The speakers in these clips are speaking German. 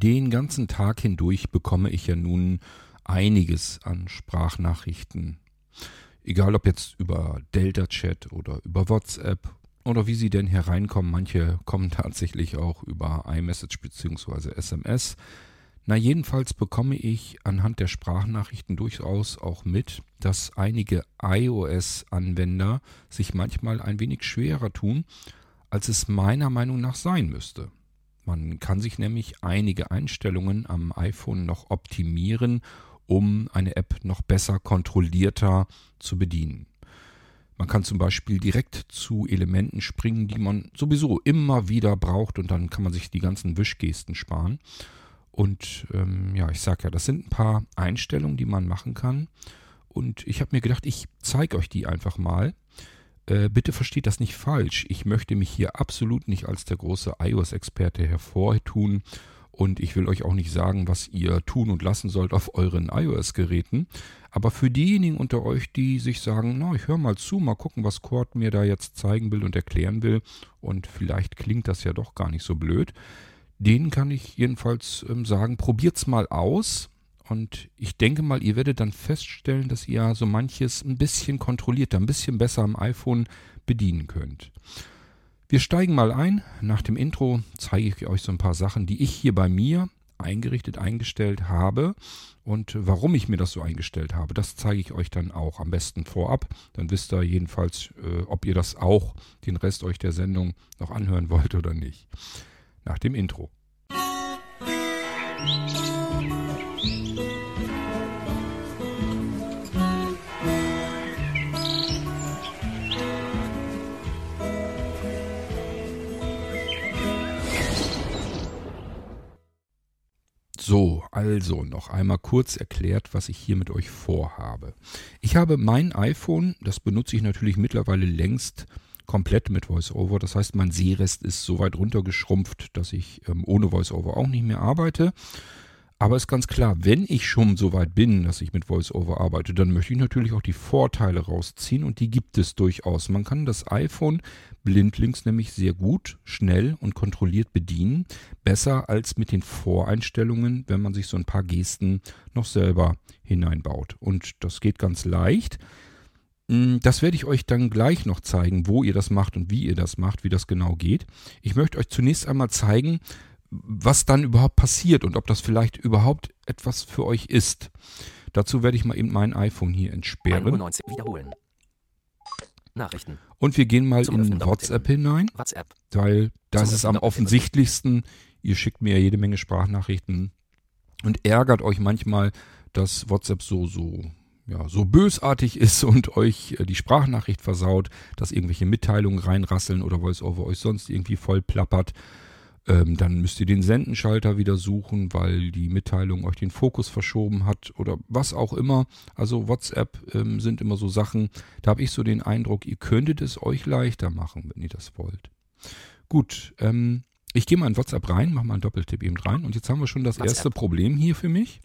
Den ganzen Tag hindurch bekomme ich ja nun einiges an Sprachnachrichten. Egal ob jetzt über Delta Chat oder über WhatsApp oder wie sie denn hereinkommen. Manche kommen tatsächlich auch über iMessage bzw. SMS. Na jedenfalls bekomme ich anhand der Sprachnachrichten durchaus auch mit, dass einige iOS-Anwender sich manchmal ein wenig schwerer tun, als es meiner Meinung nach sein müsste. Man kann sich nämlich einige Einstellungen am iPhone noch optimieren, um eine App noch besser kontrollierter zu bedienen. Man kann zum Beispiel direkt zu Elementen springen, die man sowieso immer wieder braucht und dann kann man sich die ganzen Wischgesten sparen. Und ähm, ja, ich sage ja, das sind ein paar Einstellungen, die man machen kann. Und ich habe mir gedacht, ich zeige euch die einfach mal. Äh, bitte versteht das nicht falsch. Ich möchte mich hier absolut nicht als der große iOS-Experte hervortun und ich will euch auch nicht sagen, was ihr tun und lassen sollt auf euren iOS-Geräten. Aber für diejenigen unter euch, die sich sagen, na, ich höre mal zu, mal gucken, was Cord mir da jetzt zeigen will und erklären will. Und vielleicht klingt das ja doch gar nicht so blöd. Denen kann ich jedenfalls ähm, sagen, probiert's mal aus. Und ich denke mal, ihr werdet dann feststellen, dass ihr so manches ein bisschen kontrollierter, ein bisschen besser am iPhone bedienen könnt. Wir steigen mal ein. Nach dem Intro zeige ich euch so ein paar Sachen, die ich hier bei mir eingerichtet, eingestellt habe. Und warum ich mir das so eingestellt habe, das zeige ich euch dann auch am besten vorab. Dann wisst ihr jedenfalls, äh, ob ihr das auch, den Rest euch der Sendung noch anhören wollt oder nicht. Nach dem Intro. So, also noch einmal kurz erklärt, was ich hier mit euch vorhabe. Ich habe mein iPhone, das benutze ich natürlich mittlerweile längst komplett mit VoiceOver. Das heißt, mein Sehrest ist so weit runtergeschrumpft, dass ich ähm, ohne VoiceOver auch nicht mehr arbeite. Aber ist ganz klar, wenn ich schon so weit bin, dass ich mit VoiceOver arbeite, dann möchte ich natürlich auch die Vorteile rausziehen und die gibt es durchaus. Man kann das iPhone blindlings nämlich sehr gut, schnell und kontrolliert bedienen. Besser als mit den Voreinstellungen, wenn man sich so ein paar Gesten noch selber hineinbaut. Und das geht ganz leicht. Hm, das werde ich euch dann gleich noch zeigen, wo ihr das macht und wie ihr das macht, wie das genau geht. Ich möchte euch zunächst einmal zeigen, was dann überhaupt passiert und ob das vielleicht überhaupt etwas für euch ist. Dazu werde ich mal eben mein iPhone hier entsperren. 19 wiederholen. Nachrichten. Und wir gehen mal Zum in WhatsApp hinein. WhatsApp. Weil da ist es am offensichtlichsten. Ihr schickt mir ja jede Menge Sprachnachrichten und ärgert euch manchmal, dass WhatsApp so, so, ja, so bösartig ist und euch äh, die Sprachnachricht versaut, dass irgendwelche Mitteilungen reinrasseln oder VoiceOver euch sonst irgendwie voll plappert. Ähm, dann müsst ihr den Sendenschalter wieder suchen, weil die Mitteilung euch den Fokus verschoben hat oder was auch immer. Also WhatsApp ähm, sind immer so Sachen, da habe ich so den Eindruck, ihr könntet es euch leichter machen, wenn ihr das wollt. Gut, ähm, ich gehe mal in WhatsApp rein, mache mal einen Doppeltipp eben rein und jetzt haben wir schon das WhatsApp. erste Problem hier für mich.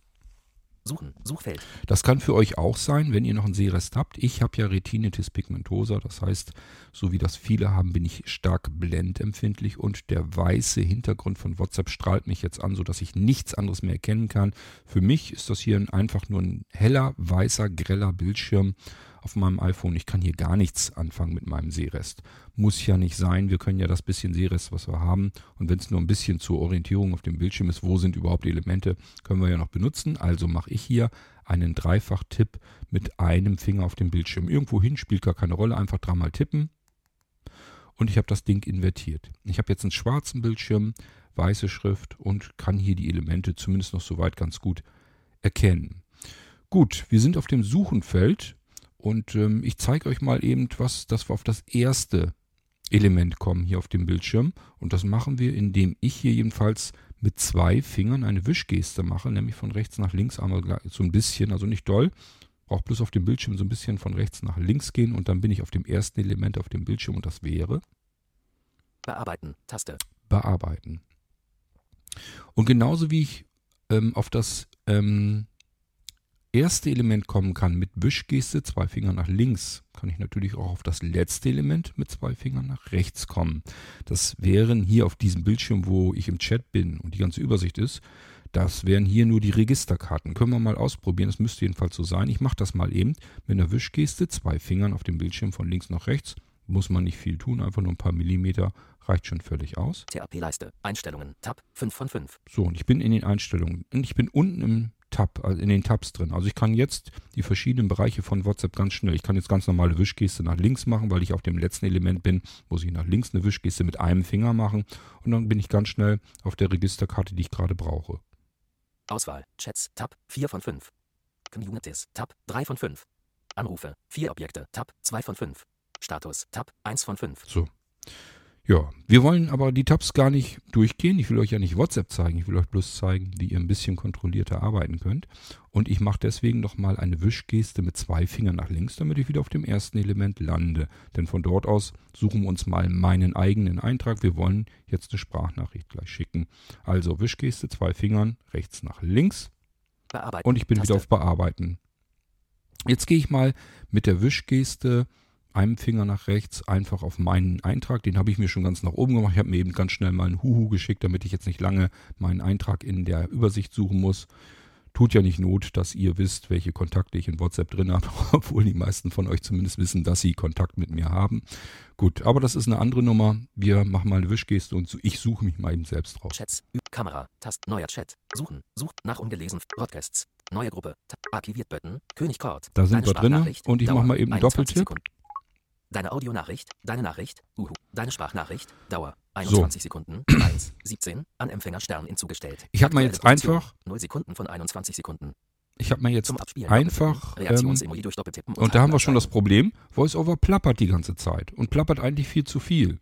Suchen, Suchfeld. Das kann für euch auch sein, wenn ihr noch einen Sehrest habt. Ich habe ja Retinitis pigmentosa, das heißt, so wie das viele haben, bin ich stark blendempfindlich und der weiße Hintergrund von WhatsApp strahlt mich jetzt an, sodass ich nichts anderes mehr erkennen kann. Für mich ist das hier einfach nur ein heller, weißer, greller Bildschirm auf meinem iPhone. Ich kann hier gar nichts anfangen mit meinem Sehrest. Muss ja nicht sein. Wir können ja das bisschen Sehrest, was wir haben. Und wenn es nur ein bisschen zur Orientierung auf dem Bildschirm ist, wo sind überhaupt die Elemente, können wir ja noch benutzen. Also mache ich hier einen Dreifach-Tipp mit einem Finger auf dem Bildschirm. Irgendwo hin spielt gar keine Rolle. Einfach dreimal tippen. Und ich habe das Ding invertiert. Ich habe jetzt einen schwarzen Bildschirm, weiße Schrift und kann hier die Elemente zumindest noch soweit ganz gut erkennen. Gut, wir sind auf dem Suchenfeld und ähm, ich zeige euch mal eben, was, dass wir auf das erste Element kommen hier auf dem Bildschirm. Und das machen wir, indem ich hier jedenfalls mit zwei Fingern eine Wischgeste mache, nämlich von rechts nach links einmal so ein bisschen, also nicht doll. Braucht bloß auf dem Bildschirm so ein bisschen von rechts nach links gehen und dann bin ich auf dem ersten Element auf dem Bildschirm und das wäre Bearbeiten, Taste. Bearbeiten. Und genauso wie ich ähm, auf das ähm, erste Element kommen kann mit Wischgeste, zwei Finger nach links, kann ich natürlich auch auf das letzte Element mit zwei Fingern nach rechts kommen. Das wären hier auf diesem Bildschirm, wo ich im Chat bin und die ganze Übersicht ist, das wären hier nur die Registerkarten. Können wir mal ausprobieren. Das müsste jedenfalls so sein. Ich mache das mal eben mit einer Wischgeste, zwei Fingern auf dem Bildschirm von links nach rechts. Muss man nicht viel tun, einfach nur ein paar Millimeter reicht schon völlig aus. TAP-Leiste. Einstellungen. Tab 5 von 5. So, und ich bin in den Einstellungen. Und ich bin unten im Tab, also in den Tabs drin. Also ich kann jetzt die verschiedenen Bereiche von WhatsApp ganz schnell. Ich kann jetzt ganz normale Wischgeste nach links machen, weil ich auf dem letzten Element bin, muss ich nach links eine Wischgeste mit einem Finger machen und dann bin ich ganz schnell auf der Registerkarte, die ich gerade brauche. Auswahl. Chats. Tab 4 von 5. Communities. Tab 3 von 5. Anrufe. 4 Objekte. Tab 2 von 5. Status. Tab 1 von 5. So. Ja, wir wollen aber die Tabs gar nicht durchgehen. Ich will euch ja nicht WhatsApp zeigen. Ich will euch bloß zeigen, wie ihr ein bisschen kontrollierter arbeiten könnt. Und ich mache deswegen nochmal eine Wischgeste mit zwei Fingern nach links, damit ich wieder auf dem ersten Element lande. Denn von dort aus suchen wir uns mal meinen eigenen Eintrag. Wir wollen jetzt eine Sprachnachricht gleich schicken. Also Wischgeste, zwei Fingern, rechts nach links. Bearbeiten. Und ich bin Taste. wieder auf Bearbeiten. Jetzt gehe ich mal mit der Wischgeste einem Finger nach rechts einfach auf meinen Eintrag. Den habe ich mir schon ganz nach oben gemacht. Ich habe mir eben ganz schnell mal einen Huhu geschickt, damit ich jetzt nicht lange meinen Eintrag in der Übersicht suchen muss. Tut ja nicht Not, dass ihr wisst, welche Kontakte ich in WhatsApp drin habe, obwohl die meisten von euch zumindest wissen, dass sie Kontakt mit mir haben. Gut, aber das ist eine andere Nummer. Wir machen mal eine Wischgeste und ich suche mich mal eben selbst raus. Chats. Kamera. Tast. Neuer Chat. Suchen. Sucht nach ungelesen. Broadcasts. Neue Gruppe. Archiviert Button. König Kort. Da sind wir Sprachnachricht. und ich mache mal eben einen 21 Doppeltipp. Sekunden. Deine Audionachricht. Deine Nachricht. Uhu. Deine Sprachnachricht. Dauer 21 Sekunden. 1. 17. An Empfänger Stern hinzugestellt. Ich habe mal jetzt einfach, 0 Sekunden von 21 Sekunden. ich habe mal jetzt einfach, ähm, Doppeltippen Und da haben wir schon das. Problem, VoiceOver plappert die ganze Zeit und plappert eigentlich viel zu viel.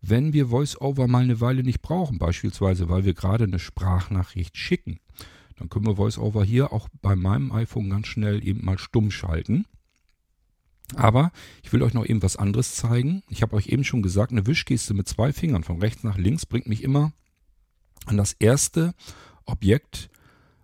Wenn wir VoiceOver mal eine Weile nicht brauchen, beispielsweise weil wir gerade eine Sprachnachricht schicken, dann können wir VoiceOver hier auch bei meinem iPhone ganz schnell eben mal stumm schalten. Aber ich will euch noch eben was anderes zeigen. Ich habe euch eben schon gesagt, eine Wischgeste mit zwei Fingern von rechts nach links bringt mich immer an das erste Objekt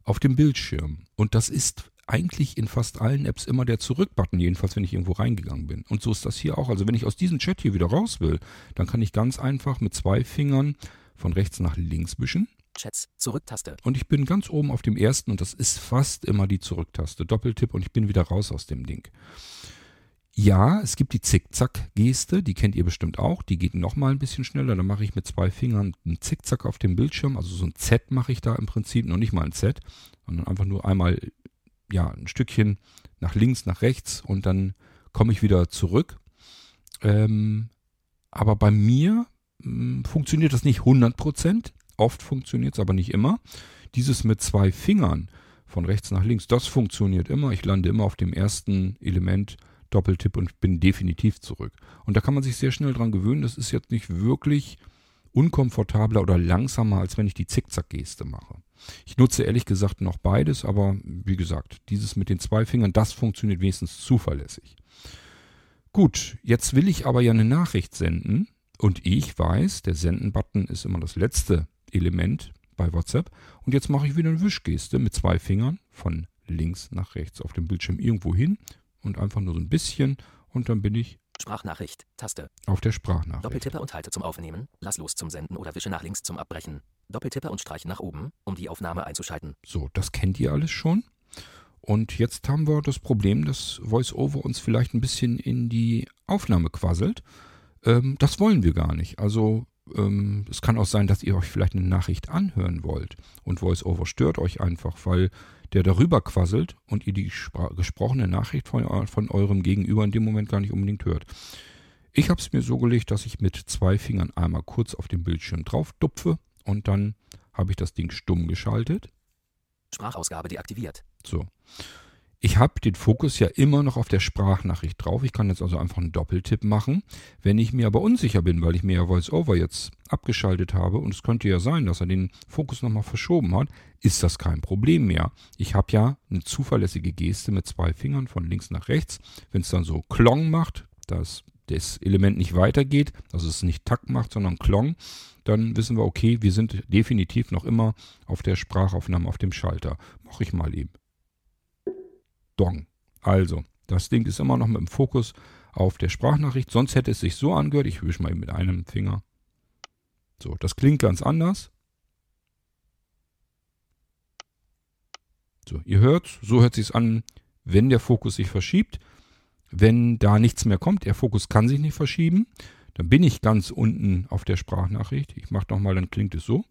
auf dem Bildschirm. Und das ist eigentlich in fast allen Apps immer der Zurück-Button, jedenfalls wenn ich irgendwo reingegangen bin. Und so ist das hier auch. Also wenn ich aus diesem Chat hier wieder raus will, dann kann ich ganz einfach mit zwei Fingern von rechts nach links wischen. Chats. Zurücktaste. Und ich bin ganz oben auf dem ersten und das ist fast immer die Zurücktaste. Doppeltipp und ich bin wieder raus aus dem Ding. Ja, es gibt die Zickzack-Geste, die kennt ihr bestimmt auch. Die geht nochmal ein bisschen schneller. Da mache ich mit zwei Fingern einen Zickzack auf dem Bildschirm. Also so ein Z mache ich da im Prinzip, noch nicht mal ein Z, sondern einfach nur einmal ja, ein Stückchen nach links, nach rechts und dann komme ich wieder zurück. Ähm, aber bei mir mh, funktioniert das nicht 100%. Oft funktioniert es aber nicht immer. Dieses mit zwei Fingern von rechts nach links, das funktioniert immer. Ich lande immer auf dem ersten Element Doppeltipp und bin definitiv zurück. Und da kann man sich sehr schnell dran gewöhnen. Das ist jetzt nicht wirklich unkomfortabler oder langsamer, als wenn ich die Zickzack-Geste mache. Ich nutze ehrlich gesagt noch beides, aber wie gesagt, dieses mit den zwei Fingern, das funktioniert wenigstens zuverlässig. Gut, jetzt will ich aber ja eine Nachricht senden und ich weiß, der Senden-Button ist immer das letzte Element bei WhatsApp und jetzt mache ich wieder eine Wischgeste mit zwei Fingern von links nach rechts auf dem Bildschirm irgendwo hin und einfach nur so ein bisschen und dann bin ich Sprachnachricht. Taste. auf der Sprachnachricht. Doppeltippe und halte zum Aufnehmen. Lass los zum Senden oder wische nach links zum Abbrechen. Doppeltippe und streiche nach oben, um die Aufnahme einzuschalten. So, das kennt ihr alles schon. Und jetzt haben wir das Problem, dass VoiceOver uns vielleicht ein bisschen in die Aufnahme quasselt. Ähm, das wollen wir gar nicht. Also ähm, es kann auch sein, dass ihr euch vielleicht eine Nachricht anhören wollt und VoiceOver stört euch einfach, weil der darüber quasselt und ihr die gesprochene Nachricht von, von eurem Gegenüber in dem Moment gar nicht unbedingt hört. Ich habe es mir so gelegt, dass ich mit zwei Fingern einmal kurz auf dem Bildschirm drauf dupfe und dann habe ich das Ding stumm geschaltet. Sprachausgabe deaktiviert. So. Ich habe den Fokus ja immer noch auf der Sprachnachricht drauf. Ich kann jetzt also einfach einen Doppeltipp machen. Wenn ich mir aber unsicher bin, weil ich mir ja VoiceOver jetzt abgeschaltet habe und es könnte ja sein, dass er den Fokus nochmal verschoben hat, ist das kein Problem mehr. Ich habe ja eine zuverlässige Geste mit zwei Fingern von links nach rechts. Wenn es dann so Klong macht, dass das Element nicht weitergeht, also es nicht Tack macht, sondern Klong, dann wissen wir, okay, wir sind definitiv noch immer auf der Sprachaufnahme auf dem Schalter. Mache ich mal eben. Dong. Also, das Ding ist immer noch mit dem Fokus auf der Sprachnachricht. Sonst hätte es sich so angehört. Ich wische mal mit einem Finger. So, das klingt ganz anders. So, ihr hört, so hört sich an, wenn der Fokus sich verschiebt. Wenn da nichts mehr kommt, der Fokus kann sich nicht verschieben, dann bin ich ganz unten auf der Sprachnachricht. Ich mache nochmal, dann klingt es so.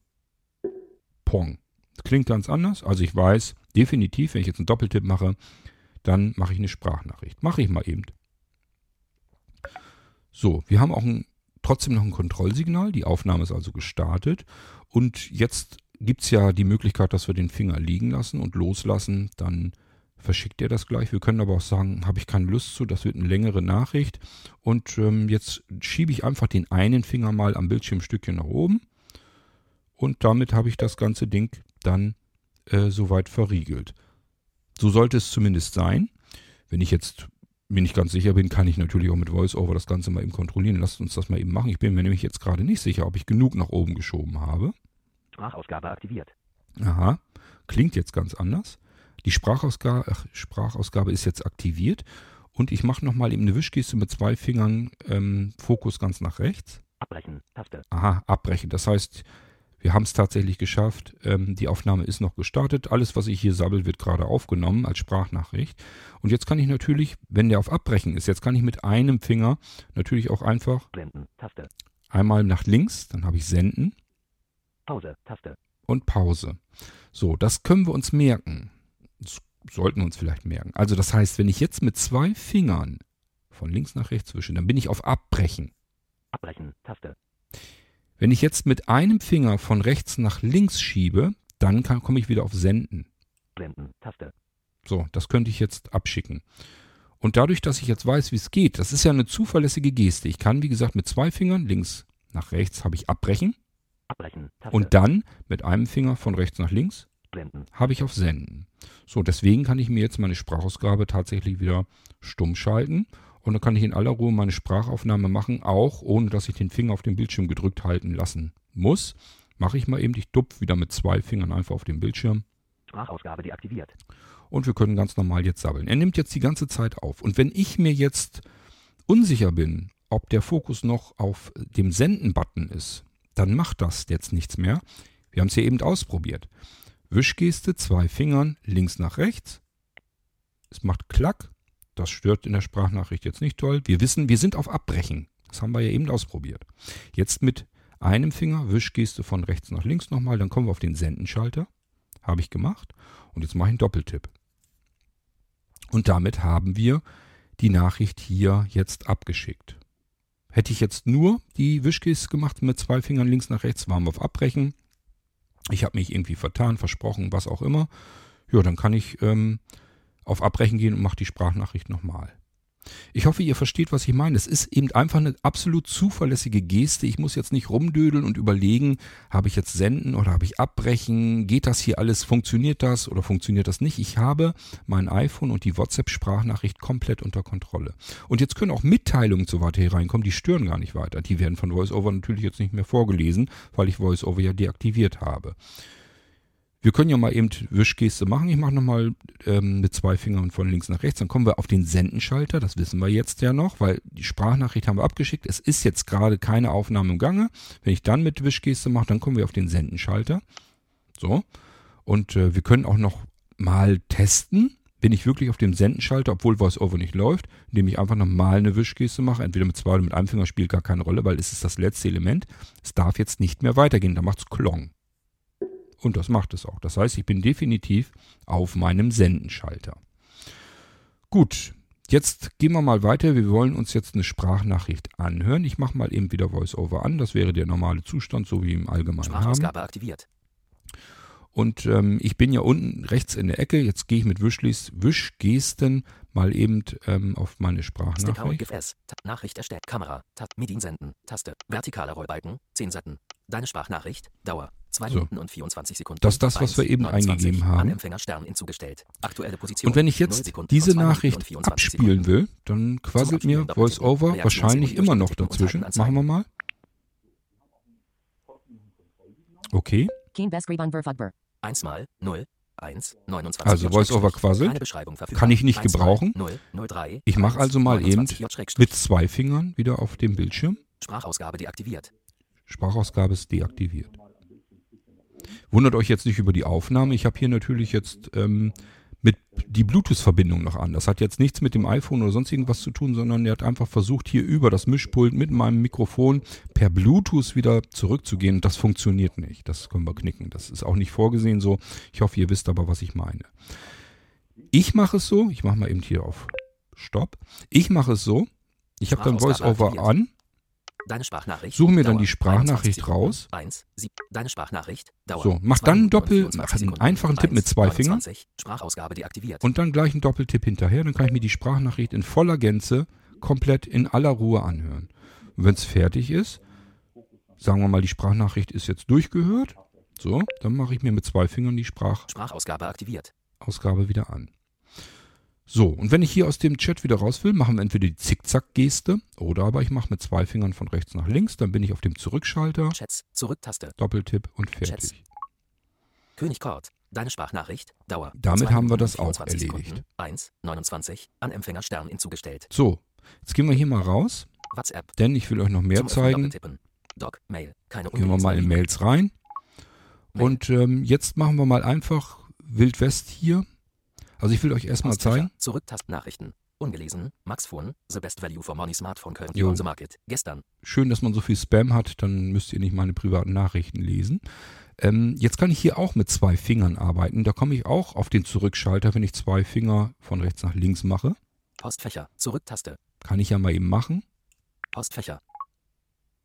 Pong. Klingt ganz anders. Also ich weiß definitiv, wenn ich jetzt einen Doppeltipp mache, dann mache ich eine Sprachnachricht. Mache ich mal eben. So, wir haben auch ein, trotzdem noch ein Kontrollsignal. Die Aufnahme ist also gestartet. Und jetzt gibt es ja die Möglichkeit, dass wir den Finger liegen lassen und loslassen. Dann verschickt er das gleich. Wir können aber auch sagen, habe ich keine Lust zu, das wird eine längere Nachricht. Und ähm, jetzt schiebe ich einfach den einen Finger mal am Bildschirmstückchen nach oben. Und damit habe ich das ganze Ding dann äh, soweit verriegelt. So sollte es zumindest sein. Wenn ich jetzt mir nicht ganz sicher bin, kann ich natürlich auch mit VoiceOver das Ganze mal eben kontrollieren. Lasst uns das mal eben machen. Ich bin mir nämlich jetzt gerade nicht sicher, ob ich genug nach oben geschoben habe. Sprachausgabe aktiviert. Aha, klingt jetzt ganz anders. Die Sprachausgabe, ach, Sprachausgabe ist jetzt aktiviert und ich mache nochmal eben eine Wischgeste mit zwei Fingern, ähm, Fokus ganz nach rechts. Abbrechen, Taste. Aha, abbrechen. Das heißt, wir haben es tatsächlich geschafft. Ähm, die Aufnahme ist noch gestartet. Alles, was ich hier sabbel, wird gerade aufgenommen als Sprachnachricht. Und jetzt kann ich natürlich, wenn der auf Abbrechen ist, jetzt kann ich mit einem Finger natürlich auch einfach Blenden, Taste. einmal nach links, dann habe ich Senden Pause, Taste. und Pause. So, das können wir uns merken. Das sollten wir uns vielleicht merken. Also das heißt, wenn ich jetzt mit zwei Fingern von links nach rechts wische, dann bin ich auf Abbrechen. Abbrechen, Taste. Wenn ich jetzt mit einem Finger von rechts nach links schiebe, dann kann, komme ich wieder auf Senden. Blenden, Taste. So, das könnte ich jetzt abschicken. Und dadurch, dass ich jetzt weiß, wie es geht, das ist ja eine zuverlässige Geste. Ich kann, wie gesagt, mit zwei Fingern links nach rechts habe ich Abbrechen Abbrechen, Taste. und dann mit einem Finger von rechts nach links Blenden. habe ich auf Senden. So, deswegen kann ich mir jetzt meine Sprachausgabe tatsächlich wieder stumm schalten und dann kann ich in aller Ruhe meine Sprachaufnahme machen, auch ohne dass ich den Finger auf den Bildschirm gedrückt halten lassen muss. Mache ich mal eben, ich dupf wieder mit zwei Fingern einfach auf den Bildschirm Sprachausgabe deaktiviert. und wir können ganz normal jetzt sabbeln. Er nimmt jetzt die ganze Zeit auf. Und wenn ich mir jetzt unsicher bin, ob der Fokus noch auf dem Senden-Button ist, dann macht das jetzt nichts mehr. Wir haben es hier eben ausprobiert. Wischgeste, zwei Fingern, links nach rechts. Es macht Klack. Das stört in der Sprachnachricht jetzt nicht toll. Wir wissen, wir sind auf Abbrechen. Das haben wir ja eben ausprobiert. Jetzt mit einem Finger, Wischgeste von rechts nach links nochmal, dann kommen wir auf den Sendenschalter. Habe ich gemacht. Und jetzt mache ich einen Doppeltipp. Und damit haben wir die Nachricht hier jetzt abgeschickt. Hätte ich jetzt nur die Wischgeste gemacht mit zwei Fingern links nach rechts, waren wir auf Abbrechen. Ich habe mich irgendwie vertan, versprochen, was auch immer. Ja, dann kann ich ähm, auf Abbrechen gehen und mache die Sprachnachricht nochmal. Ich hoffe, ihr versteht, was ich meine. Es ist eben einfach eine absolut zuverlässige Geste. Ich muss jetzt nicht rumdödeln und überlegen, habe ich jetzt senden oder habe ich abbrechen? Geht das hier alles? Funktioniert das oder funktioniert das nicht? Ich habe mein iPhone und die WhatsApp-Sprachnachricht komplett unter Kontrolle. Und jetzt können auch Mitteilungen zu weiter hier reinkommen, die stören gar nicht weiter. Die werden von VoiceOver natürlich jetzt nicht mehr vorgelesen, weil ich VoiceOver ja deaktiviert habe. Wir können ja mal eben Wischgeste machen. Ich mache nochmal ähm, mit zwei Fingern von links nach rechts. Dann kommen wir auf den Sendenschalter. Das wissen wir jetzt ja noch, weil die Sprachnachricht haben wir abgeschickt. Es ist jetzt gerade keine Aufnahme im Gange. Wenn ich dann mit Wischgeste mache, dann kommen wir auf den Sendenschalter. So. Und äh, wir können auch noch mal testen. Bin ich wirklich auf dem Sendenschalter, obwohl VoiceOver nicht läuft, indem ich einfach nochmal eine Wischgeste mache. Entweder mit zwei oder mit einem Finger spielt gar keine Rolle, weil es ist das letzte Element. Es darf jetzt nicht mehr weitergehen. Da macht's Klong. Und das macht es auch. Das heißt, ich bin definitiv auf meinem Sendenschalter. Gut, jetzt gehen wir mal weiter. Wir wollen uns jetzt eine Sprachnachricht anhören. Ich mache mal eben wieder VoiceOver an. Das wäre der normale Zustand, so wie im Allgemeinen haben. Sprachausgabe aktiviert. Und ähm, ich bin ja unten rechts in der Ecke. Jetzt gehe ich mit Wischlis, Wischgesten mal eben ähm, auf meine Sprachnachricht. S. Nachricht erstellt. Kamera. Tab. Medien senden. Taste. Vertikaler Rollbalken. 10 Seiten. Deine Sprachnachricht. Dauer. 2 So. Minuten und 24 Sekunden. Das ist das, was wir eben 29. eingegeben haben. An Empfänger Stern hinzugestellt. Aktuelle Position. Und wenn ich 0 jetzt diese und 2 Minuten Nachricht und 24 abspielen Sekunden. will, dann quasselt mir. VoiceOver wahrscheinlich immer noch dazwischen. Machen wir mal. Okay. Beskriban Verfugber. 1 mal 0. 1, 29 Also VoiceOver quasselt. Kann ich nicht 1, 2, gebrauchen. 0, 03, Ich mache 1, also mal eben 29 J Schrägstrich. mit zwei Fingern wieder auf dem Bildschirm. Sprachausgabe deaktiviert. Sprachausgabe ist deaktiviert. Wundert euch jetzt nicht über die Aufnahme. Ich habe hier natürlich jetzt ähm, mit die Bluetooth-Verbindung noch an. Das hat jetzt nichts mit dem iPhone oder sonst irgendwas zu tun, sondern er hat einfach versucht, hier über das Mischpult mit meinem Mikrofon per Bluetooth wieder zurückzugehen. Das funktioniert nicht. Das können wir knicken. Das ist auch nicht vorgesehen so. Ich hoffe, ihr wisst aber, was ich meine. Ich mache es so. Ich mache mal eben hier auf Stopp. Ich mache es so. Ich habe dann VoiceOver an. Deine Sprachnachricht. Suche mir dann Dauer die Sprachnachricht 21 Sekunden. raus. 1, sieb, deine Sprachnachricht. Dauer So, mach 2 dann Doppel- 24 mach einen einfachen Tipp mit 1, zwei Fingern. 29, Sprachausgabe deaktiviert. und dann gleich einen Doppeltipp hinterher. Dann kann ich mir die Sprachnachricht in voller Gänze komplett in aller Ruhe anhören. Und wenn es fertig ist, sagen wir mal, die Sprachnachricht ist jetzt durchgehört. So, dann mache ich mir mit zwei Fingern die Sprachausgabe Sprachausgabe aktiviert. wieder an. So, und wenn ich hier aus dem Chat wieder raus will, machen wir entweder die Zickzack-Geste oder aber ich mache mit zwei Fingern von rechts nach links. Dann bin ich auf dem Zurückschalter, Chats. Zurücktaste. Doppeltipp und fertig. Chats. König Kort. Deine Sprachnachricht. Dauer. Damit 2 haben wir das auch 24 erledigt. Sekunden. 1, 29. An Empfänger Stern hinzugestellt. So, jetzt gehen wir hier mal raus, WhatsApp. denn ich will euch noch mehr Zum zeigen. Doc. Mail. Keine Gehen wir mal in Mails rein. Mail. Und ähm, jetzt machen wir mal einfach Wild West hier. Also ich will euch erstmal zeigen. Zurücktast Nachrichten. Ungelesen. Max Phone. The best value for money Smartphone currently Jo. on the market. Gestern. Schön, dass man so viel Spam hat, dann müsst ihr nicht meine privaten Nachrichten lesen. Ähm, jetzt kann ich hier auch mit zwei Fingern arbeiten. Da komme ich auch auf den Zurückschalter, wenn ich zwei Finger von rechts nach links mache. Postfächer. Zurücktaste. Kann ich ja mal eben machen. Postfächer.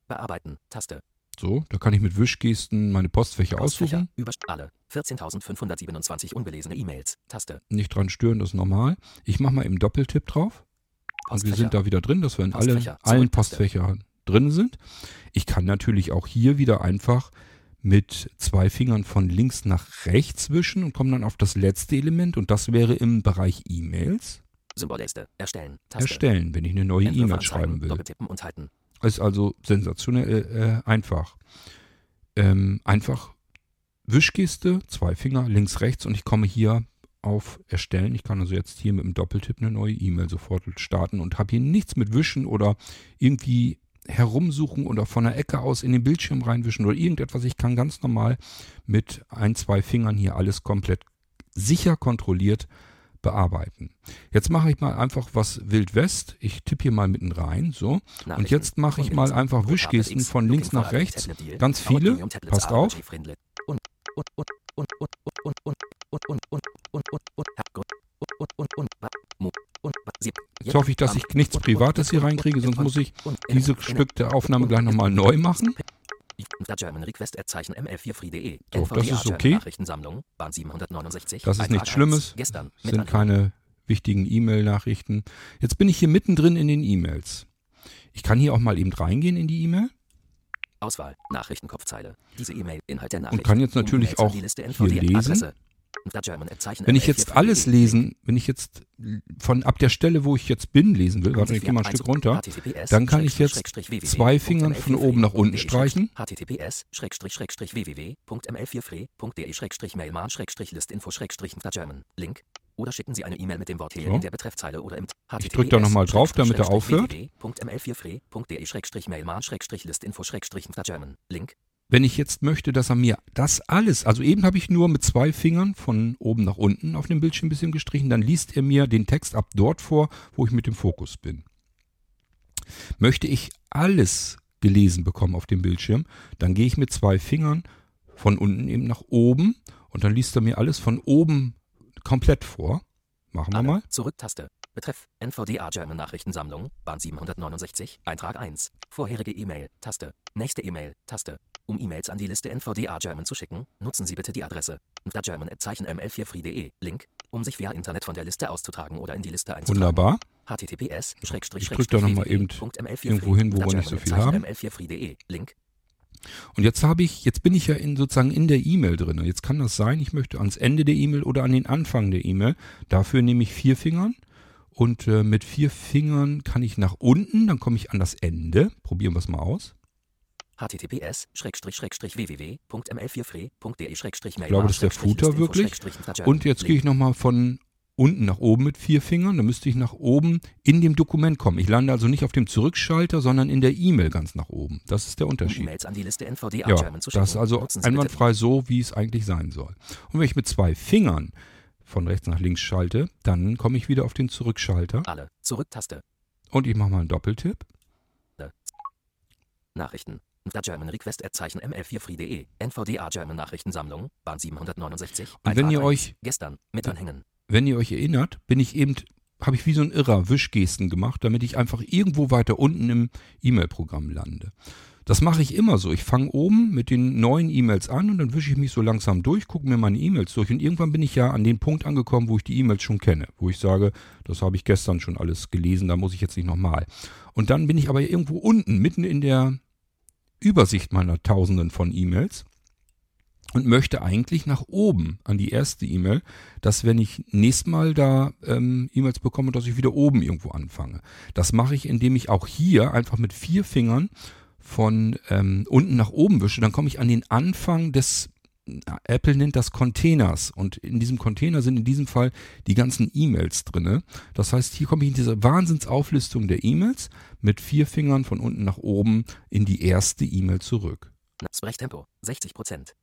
Bearbeiten. Taste. So, da kann ich mit Wischgesten meine Postfächer Postfächer. aussuchen. Über alle. 14.527 ungelesene E-Mails. Taste. Nicht dran stören, das ist normal. Ich mache mal eben Doppeltipp drauf. Und wir sind da wieder drin, dass wir in alle, allen. Postfächern drin sind. Ich kann natürlich auch hier wieder einfach mit zwei Fingern von links nach rechts wischen und komme dann auf das letzte Element und das wäre im Bereich E-Mails Symbolleiste. Erstellen. Taste. erstellen, wenn ich eine neue E-Mail schreiben will. Doppeltippen und halten. Ist also sensationell äh, einfach. Ähm, einfach Wischgeste, zwei Finger, links, rechts und ich komme hier auf Erstellen. Ich kann also jetzt hier mit dem Doppeltipp eine neue E-Mail sofort starten und habe hier nichts mit Wischen oder irgendwie herumsuchen oder von der Ecke aus in den Bildschirm reinwischen oder irgendetwas. Ich kann ganz normal mit ein, zwei Fingern hier alles komplett sicher kontrolliert bearbeiten. Jetzt mache ich mal einfach was Wild West. Ich tippe hier mal mitten rein, so. Und jetzt mache ich mal einfach Wischgesten von links nach rechts. Ganz viele. Passt auf. Jetzt hoffe ich, dass ich nichts Privates hier reinkriege, sonst muss ich dieses Stück der Aufnahme gleich nochmal neu machen. Der German Request Zeichen ML4free.de. So, das ist okay. Nachrichtensammlung, Bahn 769. Das ist nichts Schlimmes. 1, Gestern. Sind keine wichtigen E-Mail-Nachrichten. Jetzt bin ich hier mittendrin in den E-Mails. Ich kann hier auch mal eben reingehen in die E-Mail. Auswahl. Nachrichtenkopfzeile. Diese E-Mail, Inhalt der Nachricht. Und kann jetzt natürlich an auch die Liste hier lesen. Wenn ich jetzt ML4free.de. alles lesen, wenn ich jetzt von ab der Stelle, wo ich jetzt bin, lesen will, warte, ich gehe mal ein Stück runter, HTTPS, dann kann ich jetzt zwei Fingern von oben nach unten streichen. https www.ml4free.de mailman listinfo German Link oder schicken Sie eine E-Mail mit dem Wort Helium So. in der Betreffzeile oder im Ich drück da noch mal drauf, damit er aufhört. www.ml4free.de mailman listinfo German Link Wenn ich jetzt möchte, dass er mir das alles, also eben habe ich nur mit zwei Fingern von oben nach unten auf dem Bildschirm ein bisschen gestrichen, dann liest er mir den Text ab dort vor, wo ich mit dem Fokus bin. Möchte ich alles gelesen bekommen auf dem Bildschirm, dann gehe ich mit zwei Fingern von unten eben nach oben und dann liest er mir alles von oben komplett vor. Machen wir mal. Zurücktaste. Betreff NVDA German Nachrichtensammlung, Bahn 769, Eintrag 1. Vorherige E-Mail, Taste. Nächste E-Mail, Taste. Um E-Mails an die Liste NVDA German zu schicken, nutzen Sie bitte die Adresse German Zeichen ml4free.de. Link, um sich via Internet von der Liste auszutragen oder in die Liste einzutragen. Wunderbar. https Ich drück da noch mal eben irgendwo hin, wo wir nicht so viel haben. ml4free.de. Link, Und jetzt habe ich, jetzt bin ich ja in, sozusagen in der E-Mail drin. Jetzt kann das sein, ich möchte ans Ende der E-Mail oder an den Anfang der E-Mail. Dafür nehme ich vier Fingern und äh, mit vier Fingern kann ich nach unten, dann komme ich an das Ende. Probieren wir es mal aus. https://www.ml4free.de Ich glaube, das ist der Footer wirklich. Und jetzt gehe ich nochmal von unten nach oben mit vier Fingern. Dann müsste ich nach oben in dem Dokument kommen. Ich lande also nicht auf dem Zurückschalter, sondern in der E-Mail ganz nach oben. Das ist der Unterschied. E-Mails an die Liste NVDA Ja, das ist also einwandfrei so, wie es eigentlich sein soll. Und wenn ich mit zwei Fingern von rechts nach links schalte, dann komme ich wieder auf den Zurückschalter alle. Zurück-Taste. und ich mache mal einen Doppeltipp. Nachrichten. Der German Request at Zeichen ml4free.de. NVDA German Nachrichtensammlung. Bahn 769. Und wenn ihr euch- 1. Gestern. Mit Anhängen. Wenn ihr euch erinnert, bin ich eben, habe ich wie so ein Irrer Wischgesten gemacht, damit ich einfach irgendwo weiter unten im E-Mail-Programm lande. Das mache ich immer so. Ich fange oben mit den neuen E-Mails an und dann wische ich mich so langsam durch, gucke mir meine E-Mails durch und irgendwann bin ich ja an den Punkt angekommen, wo ich die E-Mails schon kenne, wo ich sage, das habe ich gestern schon alles gelesen, da muss ich jetzt nicht nochmal. Und dann bin ich aber irgendwo unten, mitten in der Übersicht meiner Tausenden von E-Mails und möchte eigentlich nach oben an die erste E-Mail, dass wenn ich nächstes Mal da ähm, E-Mails bekomme, dass ich wieder oben irgendwo anfange. Das mache ich, indem ich auch hier einfach mit vier Fingern von ähm, unten nach oben wische. Dann komme ich an den Anfang des, Apple nennt das Containers und in diesem Container sind in diesem Fall die ganzen E-Mails drinne. Das heißt, hier komme ich in diese Wahnsinnsauflistung der E-Mails mit vier Fingern von unten nach oben in die erste E-Mail zurück. Sprechtempo. 60 Prozent.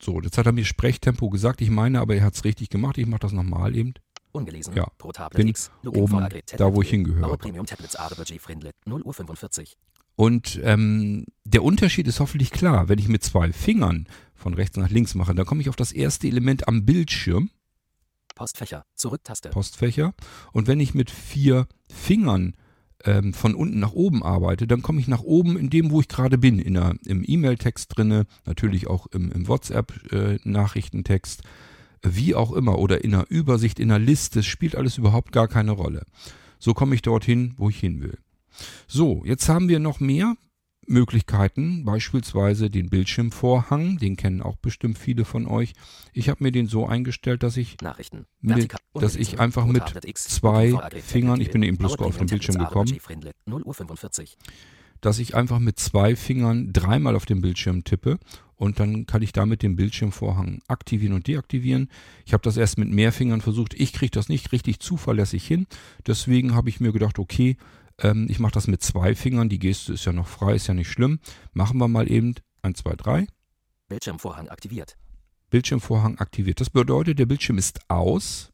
So, jetzt hat er mir Sprechtempo gesagt. Ich meine, aber er hat es richtig gemacht. Ich mache das nochmal eben. Ungelesen. Ja, Pro bin X. Oben da, wo ich hingehöre. Our Premium Tablets are budget friendly. 0 Uhr 45. Und ähm, der Unterschied ist hoffentlich klar. Wenn ich mit zwei Fingern von rechts nach links mache, dann komme ich auf das erste Element am Bildschirm, Postfächer. Zurück-Taste. Postfächer. Und wenn ich mit vier Fingern ähm, von unten nach oben arbeite, dann komme ich nach oben in dem, wo ich gerade bin, in der, im E-Mail-Text drinne, natürlich auch im, im WhatsApp-Nachrichtentext, wie auch immer, oder in einer Übersicht, in einer Liste, es spielt alles überhaupt gar keine Rolle. So komme ich dorthin, wo ich hin will. So, jetzt haben wir noch mehr Möglichkeiten, beispielsweise den Bildschirmvorhang, den kennen auch bestimmt viele von euch. Ich habe mir den so eingestellt, dass ich Nachrichten. mit, Vertikal. dass ich einfach mit zwei Fingern, ich bin eben bloß auf den Bildschirm gekommen, budget friendly. 0 Uhr 45. dass ich einfach mit zwei Fingern dreimal auf den Bildschirm tippe und dann kann ich damit den Bildschirmvorhang aktivieren und deaktivieren. Ich habe das erst mit mehr Fingern versucht. Ich kriege das nicht richtig zuverlässig hin. Deswegen habe ich mir gedacht, okay, ähm, ich mache das mit zwei Fingern. Die Geste ist ja noch frei, ist ja nicht schlimm. Machen wir mal eben 1, 2, 3. Bildschirmvorhang aktiviert. Bildschirmvorhang aktiviert. Das bedeutet, der Bildschirm ist aus.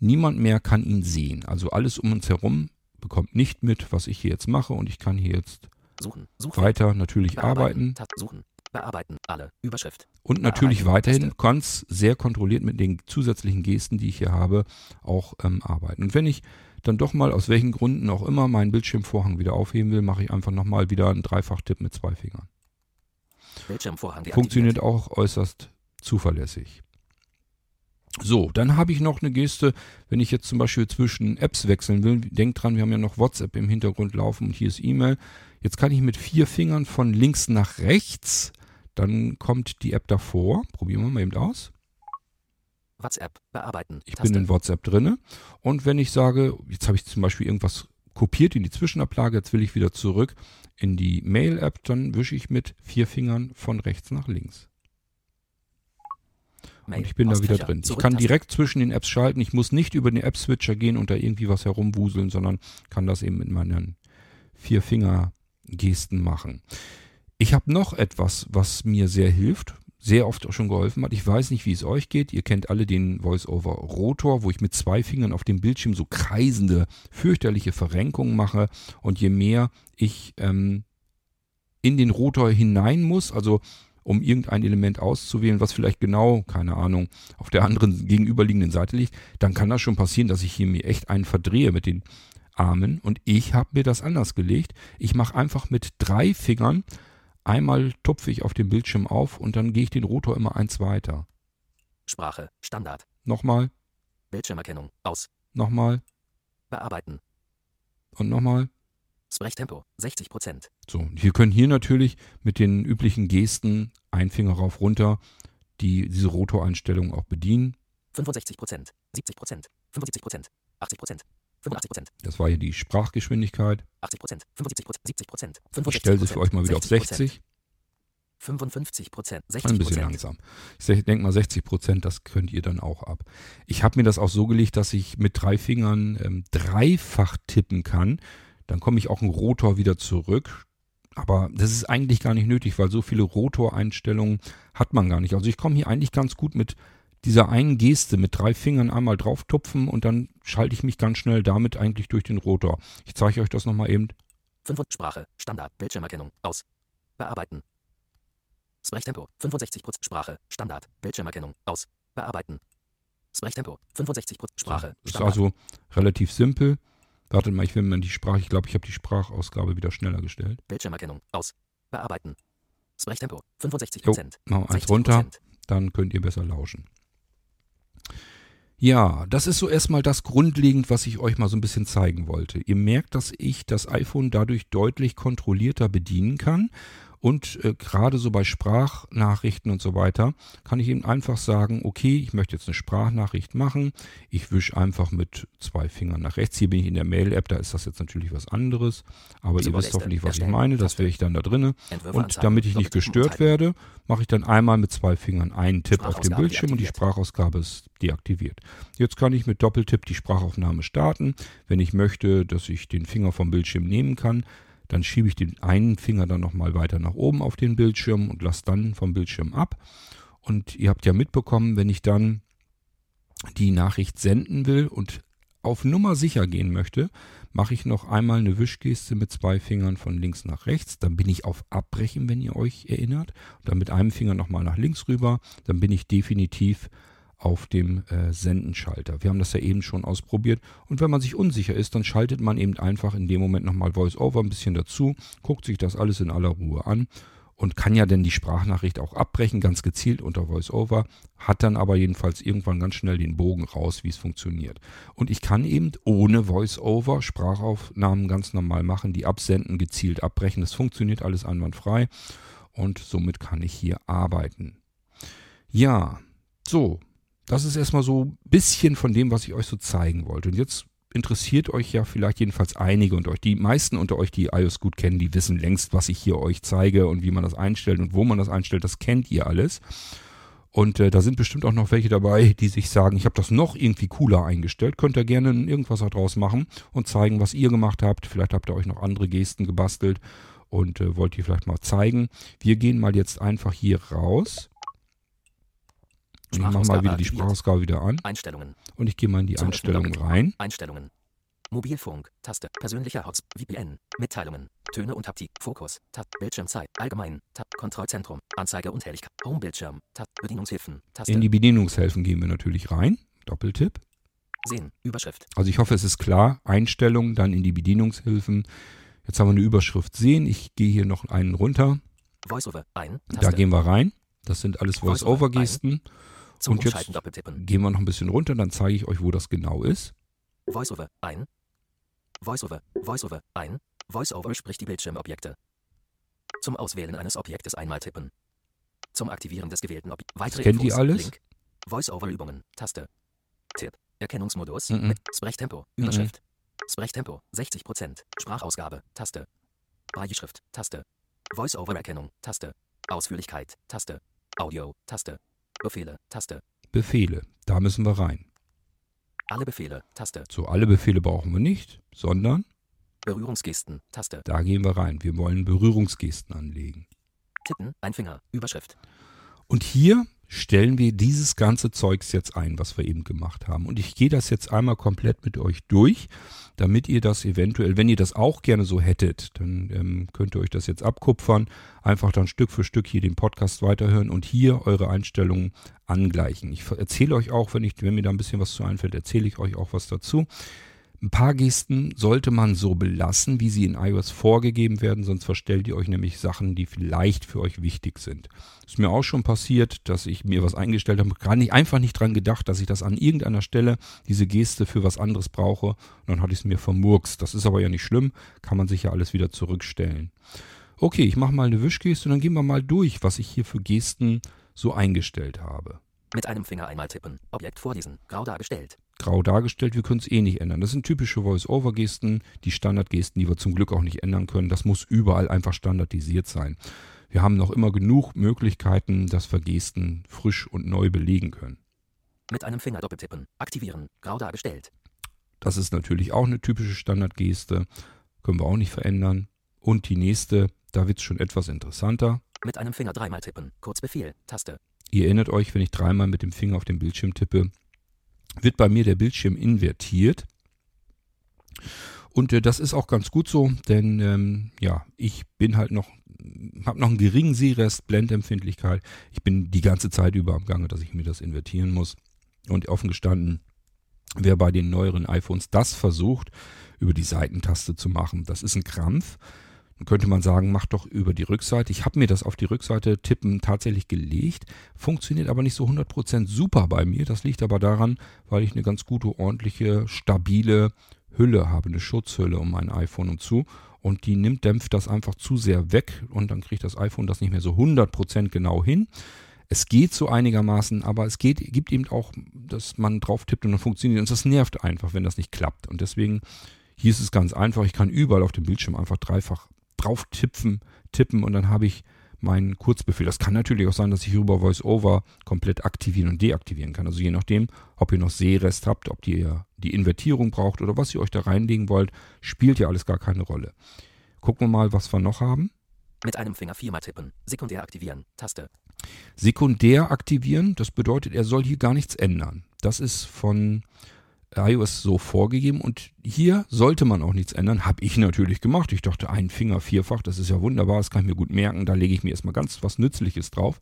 Niemand mehr kann ihn sehen. Also alles um uns herum bekommt nicht mit, was ich hier jetzt mache und ich kann hier jetzt Suchen. Suchen. weiter natürlich arbeiten Suchen. Bearbeiten. Alle. Überschrift. und natürlich weiterhin ganz sehr kontrolliert mit den zusätzlichen Gesten, die ich hier habe, auch ähm, arbeiten. Und wenn ich dann doch mal aus welchen Gründen auch immer meinen Bildschirmvorhang wieder aufheben will, mache ich einfach nochmal wieder einen Dreifachtipp mit zwei Fingern. Bildschirmvorhang. Funktioniert auch äußerst zuverlässig. So, dann habe ich noch eine Geste, wenn ich jetzt zum Beispiel zwischen Apps wechseln will. Denkt dran, wir haben ja noch WhatsApp im Hintergrund laufen und hier ist E-Mail. Jetzt kann ich mit vier Fingern von links nach rechts, dann kommt die App davor. Probieren wir mal eben aus. WhatsApp. Bearbeiten. Ich Taste. bin in WhatsApp drinne und wenn ich sage, jetzt habe ich zum Beispiel irgendwas kopiert in die Zwischenablage, jetzt will ich wieder zurück in die Mail-App, dann wische ich mit vier Fingern von rechts nach links. Mail. Und ich bin da wieder drin. Ich kann direkt zwischen den Apps schalten. Ich muss nicht über den App-Switcher gehen und da irgendwie was herumwuseln, sondern kann das eben mit meinen vier Finger-Gesten machen. Ich habe noch etwas, was mir sehr hilft, sehr oft auch schon geholfen hat. Ich weiß nicht, wie es euch geht. Ihr kennt alle den Voice-over-Rotor, wo ich mit zwei Fingern auf dem Bildschirm so kreisende, fürchterliche Verrenkungen mache. Und je mehr ich ähm, in den Rotor hinein muss, also um irgendein Element auszuwählen, was vielleicht genau, keine Ahnung, auf der anderen gegenüberliegenden Seite liegt, dann kann das schon passieren, dass ich hier mir echt einen verdrehe mit den Armen. Und ich habe mir das anders gelegt. Ich mache einfach mit drei Fingern, einmal tupfe ich auf dem Bildschirm auf und dann gehe ich den Rotor immer eins weiter. Sprache. Standard. Nochmal, Bildschirmerkennung. Aus. nochmal Bearbeiten. und nochmal. Sprechtempo. 60 Prozent. So, und wir können hier natürlich mit den üblichen Gesten ein Finger rauf runter die, diese Rotoreinstellung auch bedienen. 65 Prozent. 70 Prozent. 75 Prozent. 80 Prozent. 85%, Das war hier die Sprachgeschwindigkeit. 80%, 75%, 70%, Ich stelle sie für euch mal wieder auf 60. 55%, Ein bisschen 60%, langsam. Ich denke mal 60 Prozent, das könnt ihr dann auch ab. Ich habe mir das auch so gelegt, dass ich mit drei Fingern ähm, dreifach tippen kann. Dann komme ich auch einen Rotor wieder zurück. Aber das ist eigentlich gar nicht nötig, weil so viele Rotoreinstellungen hat man gar nicht. Also ich komme hier eigentlich ganz gut mit dieser einen Geste mit drei Fingern einmal drauf tupfen und dann schalte ich mich ganz schnell damit eigentlich durch den Rotor. Ich zeige euch das nochmal eben. 5 Sprache, Standard, Bildschirmerkennung, aus. Bearbeiten. Sprechtempo, 65% Sprache, Standard, Bildschirmerkennung, aus. Bearbeiten. Sprechtempo, 65% Sprache, Das ist also relativ simpel. Wartet mal, ich will mal die Sprache, ich glaube, ich habe die Sprachausgabe wieder schneller gestellt. Bildschirmerkennung, aus. Bearbeiten. Sprechtempo, 65%. Jo, wir eins runter. dann könnt ihr besser lauschen. Ja, das ist so erstmal das grundlegend, was ich euch mal so ein bisschen zeigen wollte. Ihr merkt, dass ich das iPhone dadurch deutlich kontrollierter bedienen kann. Und äh, gerade so bei Sprachnachrichten und so weiter kann ich eben einfach sagen, okay, ich möchte jetzt eine Sprachnachricht machen. Ich wische einfach mit zwei Fingern nach rechts. Hier bin ich in der Mail-App, da ist das jetzt natürlich was anderes. Aber ihr wisst hoffentlich, was ich meine. Das wäre ich dann da drinne. Entwürfe Und damit ich nicht gestört werde, mache ich dann einmal mit zwei Fingern einen Tipp auf dem Bildschirm und die. Sprachausgabe ist deaktiviert. Jetzt kann ich mit Doppeltipp die Sprachaufnahme starten. Wenn ich möchte, dass ich den Finger vom Bildschirm nehmen kann, dann schiebe ich den einen Finger dann nochmal weiter nach oben auf den Bildschirm und lasse dann vom Bildschirm ab. Und ihr habt ja mitbekommen, wenn ich dann die Nachricht senden will und auf Nummer sicher gehen möchte, mache ich noch einmal eine Wischgeste mit zwei Fingern von links nach rechts. Dann bin ich auf Abbrechen, wenn ihr euch erinnert. Und dann mit einem Finger nochmal nach links rüber. Dann bin ich definitiv auf dem äh, Sendenschalter. Wir haben das ja eben schon ausprobiert. Und wenn man sich unsicher ist, dann schaltet man eben einfach in dem Moment nochmal VoiceOver ein bisschen dazu, guckt sich das alles in aller Ruhe an und kann ja dann die Sprachnachricht auch abbrechen, ganz gezielt unter VoiceOver, hat dann aber jedenfalls irgendwann ganz schnell den Bogen raus, wie es funktioniert. Und ich kann eben ohne VoiceOver Sprachaufnahmen ganz normal machen, die absenden, gezielt abbrechen. Das funktioniert alles einwandfrei und somit kann ich hier arbeiten. Ja, so, das ist erstmal so ein bisschen von dem, was ich euch so zeigen wollte. Und jetzt interessiert euch ja vielleicht jedenfalls einige und euch. Die meisten unter euch, die iOS gut kennen, die wissen längst, was ich hier euch zeige und wie man das einstellt und wo man das einstellt. Das kennt ihr alles. Und äh, da sind bestimmt auch noch welche dabei, die sich sagen, ich habe das noch irgendwie cooler eingestellt. Könnt ihr gerne irgendwas daraus machen und zeigen, was ihr gemacht habt. Vielleicht habt ihr euch noch andere Gesten gebastelt und äh, wollt ihr vielleicht mal zeigen. Wir gehen mal jetzt einfach hier raus. Und ich mache mal wieder die. Sprachausgabe wieder an. Einstellungen. Und ich gehe mal in die Zum Einstellungen rein. Einstellungen. Mobilfunk, Taste, persönlicher Hots, VPN, Mitteilungen, Töne und Haptik, Fokus, Tab, Bildschirmzeit, allgemein, Tab, Kontrollzentrum, Anzeige und Helligkeit, Homebildschirm, Tab, Bedienungshilfen, Taste, In die Bedienungshilfen gehen wir natürlich rein. Doppeltipp. Sehen, Überschrift, Also ich hoffe, es ist klar. Einstellungen, dann in die Bedienungshilfen. Jetzt haben wir eine Überschrift sehen. Ich gehe hier noch einen runter. Voiceover, ein, Da Taste, gehen wir rein. Das sind alles Voice-over Voice-Over-Gesten. Zum und jetzt- doppeltippen, Gehen wir noch ein bisschen runter, dann zeige ich euch, wo das genau ist. Voiceover, ein, Voiceover, Voiceover, ein, Voiceover spricht die Bildschirmobjekte. Zum Auswählen eines Objektes einmal tippen. Zum Aktivieren des gewählten Objekts. Weitere kennt ihr Infos, alles? Link, Voiceover-Übungen, Taste, Tipp, Erkennungsmodus, Mhm. mit Sprechtempo, Überschrift, Sprechtempo, 60%, Sprachausgabe, Taste, Brailleschrift, Taste, Voice-Over-Erkennung, Taste, Ausführlichkeit, Taste, Audio, Taste, Befehle, Taste, Befehle. Da müssen wir rein. alle Befehle, Taste, So, alle Befehle brauchen wir nicht, sondern Berührungsgesten, Taste, da gehen wir rein. Wir wollen Berührungsgesten anlegen. Tippen, ein Finger, Überschrift, Und hier stellen wir dieses ganze Zeugs jetzt ein, was wir eben gemacht haben. Und ich gehe das jetzt einmal komplett mit euch durch, damit ihr das eventuell, wenn ihr das auch gerne so hättet, dann ähm, könnt ihr euch das jetzt abkupfern, einfach dann Stück für Stück hier den Podcast weiterhören und hier eure Einstellungen angleichen. Ich erzähle euch auch, wenn, ich, wenn mir da ein bisschen was zu einfällt, erzähle ich euch auch was dazu. Ein paar Gesten sollte man so belassen, wie sie in iOS vorgegeben werden, sonst verstellt ihr euch nämlich Sachen, die vielleicht für euch wichtig sind. Ist mir auch schon passiert, dass ich mir was eingestellt habe, gar nicht, einfach nicht dran gedacht, dass ich das an irgendeiner Stelle, diese Geste für was anderes brauche. Und dann hatte ich es mir vermurkst. Das ist aber ja nicht schlimm, kann man sich ja alles wieder zurückstellen. Okay, ich mache mal eine Wischgeste und dann gehen wir mal durch, was ich hier für Gesten so eingestellt habe. Mit einem Finger einmal tippen. Objekt vorlesen. Grau dargestellt. Grau dargestellt, wir können es eh nicht ändern. Das sind typische Voice-Over-Gesten, die Standardgesten, die wir zum Glück auch nicht ändern können. Das muss überall einfach standardisiert sein. Wir haben noch immer genug Möglichkeiten, dass wir Gesten frisch und neu belegen können. Mit einem Finger doppeltippen. Aktivieren. Grau dargestellt. Das ist natürlich auch eine typische Standardgeste. Können wir auch nicht verändern. Und die nächste, da wird es schon etwas interessanter. Mit einem Finger dreimal tippen. Kurzbefehl. Taste. Ihr erinnert euch, wenn ich dreimal mit dem Finger auf den Bildschirm tippe, wird bei mir der Bildschirm invertiert. Und äh, das ist auch ganz gut so, denn ähm, ja, ich bin halt noch, habe noch einen geringen Sehrest, Blendempfindlichkeit. Ich bin die ganze Zeit über am Gange, dass ich mir das invertieren muss. Und offen gestanden, wer bei den neueren iPhones das versucht, über die Seitentaste zu machen, das ist ein Krampf. Dann könnte man sagen, mach doch über die Rückseite. Ich habe mir das auf die Rückseite tippen tatsächlich gelegt, funktioniert aber nicht so 100% super bei mir. Das liegt aber daran, weil ich eine ganz gute, ordentliche, stabile Hülle habe, eine Schutzhülle um mein iPhone und zu. Und die nimmt, dämpft das einfach zu sehr weg und dann kriegt das iPhone das nicht mehr so 100% genau hin. Es geht so einigermaßen, aber es geht, gibt eben auch, dass man drauf tippt und dann funktioniert. Und das nervt einfach, wenn das nicht klappt. Und deswegen, hier ist es ganz einfach. Ich kann überall auf dem Bildschirm einfach dreifach drauf tippen, tippen und dann habe ich meinen Kurzbefehl. Das kann natürlich auch sein, dass ich über VoiceOver komplett aktivieren und deaktivieren kann. Also je nachdem, ob ihr noch Sehrest habt, ob ihr die Invertierung braucht oder was ihr euch da reinlegen wollt, spielt ja alles gar keine Rolle. Gucken wir mal, was wir noch haben. Mit einem Finger viermal tippen. Sekundär aktivieren. Taste. Sekundär aktivieren, das bedeutet, er soll hier gar nichts ändern. Das ist von iOS so vorgegeben und hier sollte man auch nichts ändern. Habe ich natürlich gemacht. Ich dachte, ein Finger vierfach, das ist ja wunderbar, das kann ich mir gut merken. Da lege ich mir erstmal ganz was Nützliches drauf.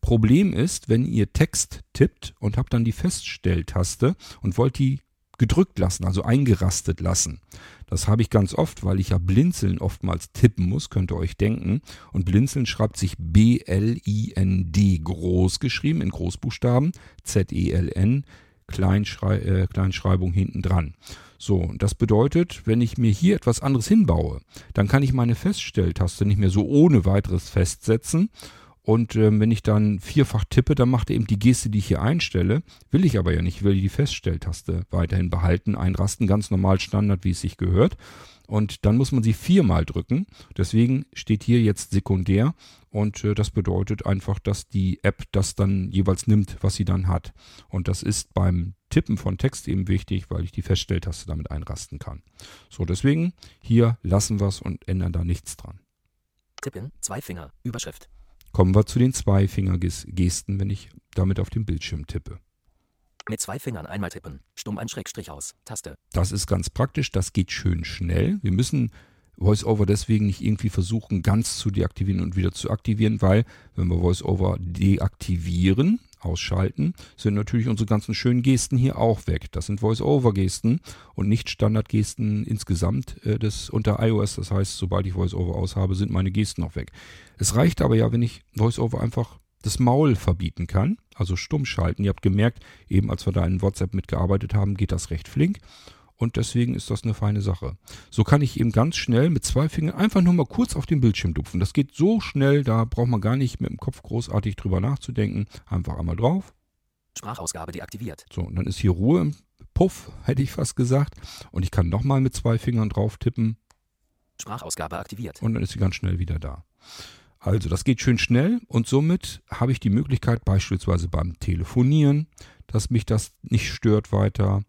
Problem ist, wenn ihr Text tippt und habt dann die Feststelltaste und wollt die gedrückt lassen, also eingerastet lassen. Das habe ich ganz oft, weil ich ja Blinzeln oftmals tippen muss, könnt ihr euch denken. Und Blinzeln schreibt sich B-L-I-N-D groß geschrieben, in Großbuchstaben, Z-E-L-N. Kleinschrei äh, Kleinschreibung hinten dran. So, das bedeutet, wenn ich mir hier etwas anderes hinbaue, dann kann ich meine Feststelltaste nicht mehr so ohne weiteres festsetzen. Und ähm, wenn ich dann vierfach tippe, dann macht er eben die Geste, die ich hier einstelle. Will ich aber ja nicht. Ich will die Feststelltaste weiterhin behalten, einrasten, ganz normal Standard, wie es sich gehört. Und dann muss man sie viermal drücken. Deswegen steht hier jetzt sekundär. Und äh, das bedeutet einfach, dass die App das dann jeweils nimmt, was sie dann hat. Und das ist beim Tippen von Text eben wichtig, weil ich die Feststelltaste damit einrasten kann. So, deswegen hier lassen wir es und ändern da nichts dran. Tippen, zwei Finger, Überschrift. Kommen wir zu den Zweifinger-Gesten, wenn ich damit auf dem Bildschirm tippe. Mit zwei Fingern einmal tippen. Stumm ein Schrägstrich aus. Taste. Das ist ganz praktisch. Das geht schön schnell. Wir müssen VoiceOver deswegen nicht irgendwie versuchen, ganz zu deaktivieren und wieder zu aktivieren, weil wenn wir VoiceOver deaktivieren, ausschalten, sind natürlich unsere ganzen schönen Gesten hier auch weg. Das sind VoiceOver-Gesten und nicht Standardgesten insgesamt äh, des, unter iOS. Das heißt, sobald ich VoiceOver aushabe, sind meine Gesten auch weg. Es reicht aber ja, wenn ich VoiceOver einfach das Maul verbieten kann, also stumm schalten. Ihr habt gemerkt, eben als wir da in WhatsApp mitgearbeitet haben, geht das recht flink. Und deswegen ist das eine feine Sache. So kann ich eben ganz schnell mit zwei Fingern einfach nur mal kurz auf den Bildschirm dupfen. Das geht so schnell, da braucht man gar nicht mit dem Kopf großartig drüber nachzudenken. Einfach einmal drauf. Sprachausgabe deaktiviert. So, und dann ist hier Ruhe im Puff, hätte ich fast gesagt. Und ich kann nochmal mit zwei Fingern drauf tippen. Sprachausgabe aktiviert. Und dann ist sie ganz schnell wieder da. Also das geht schön schnell und somit habe ich die Möglichkeit beispielsweise beim Telefonieren, dass mich das nicht stört weiter,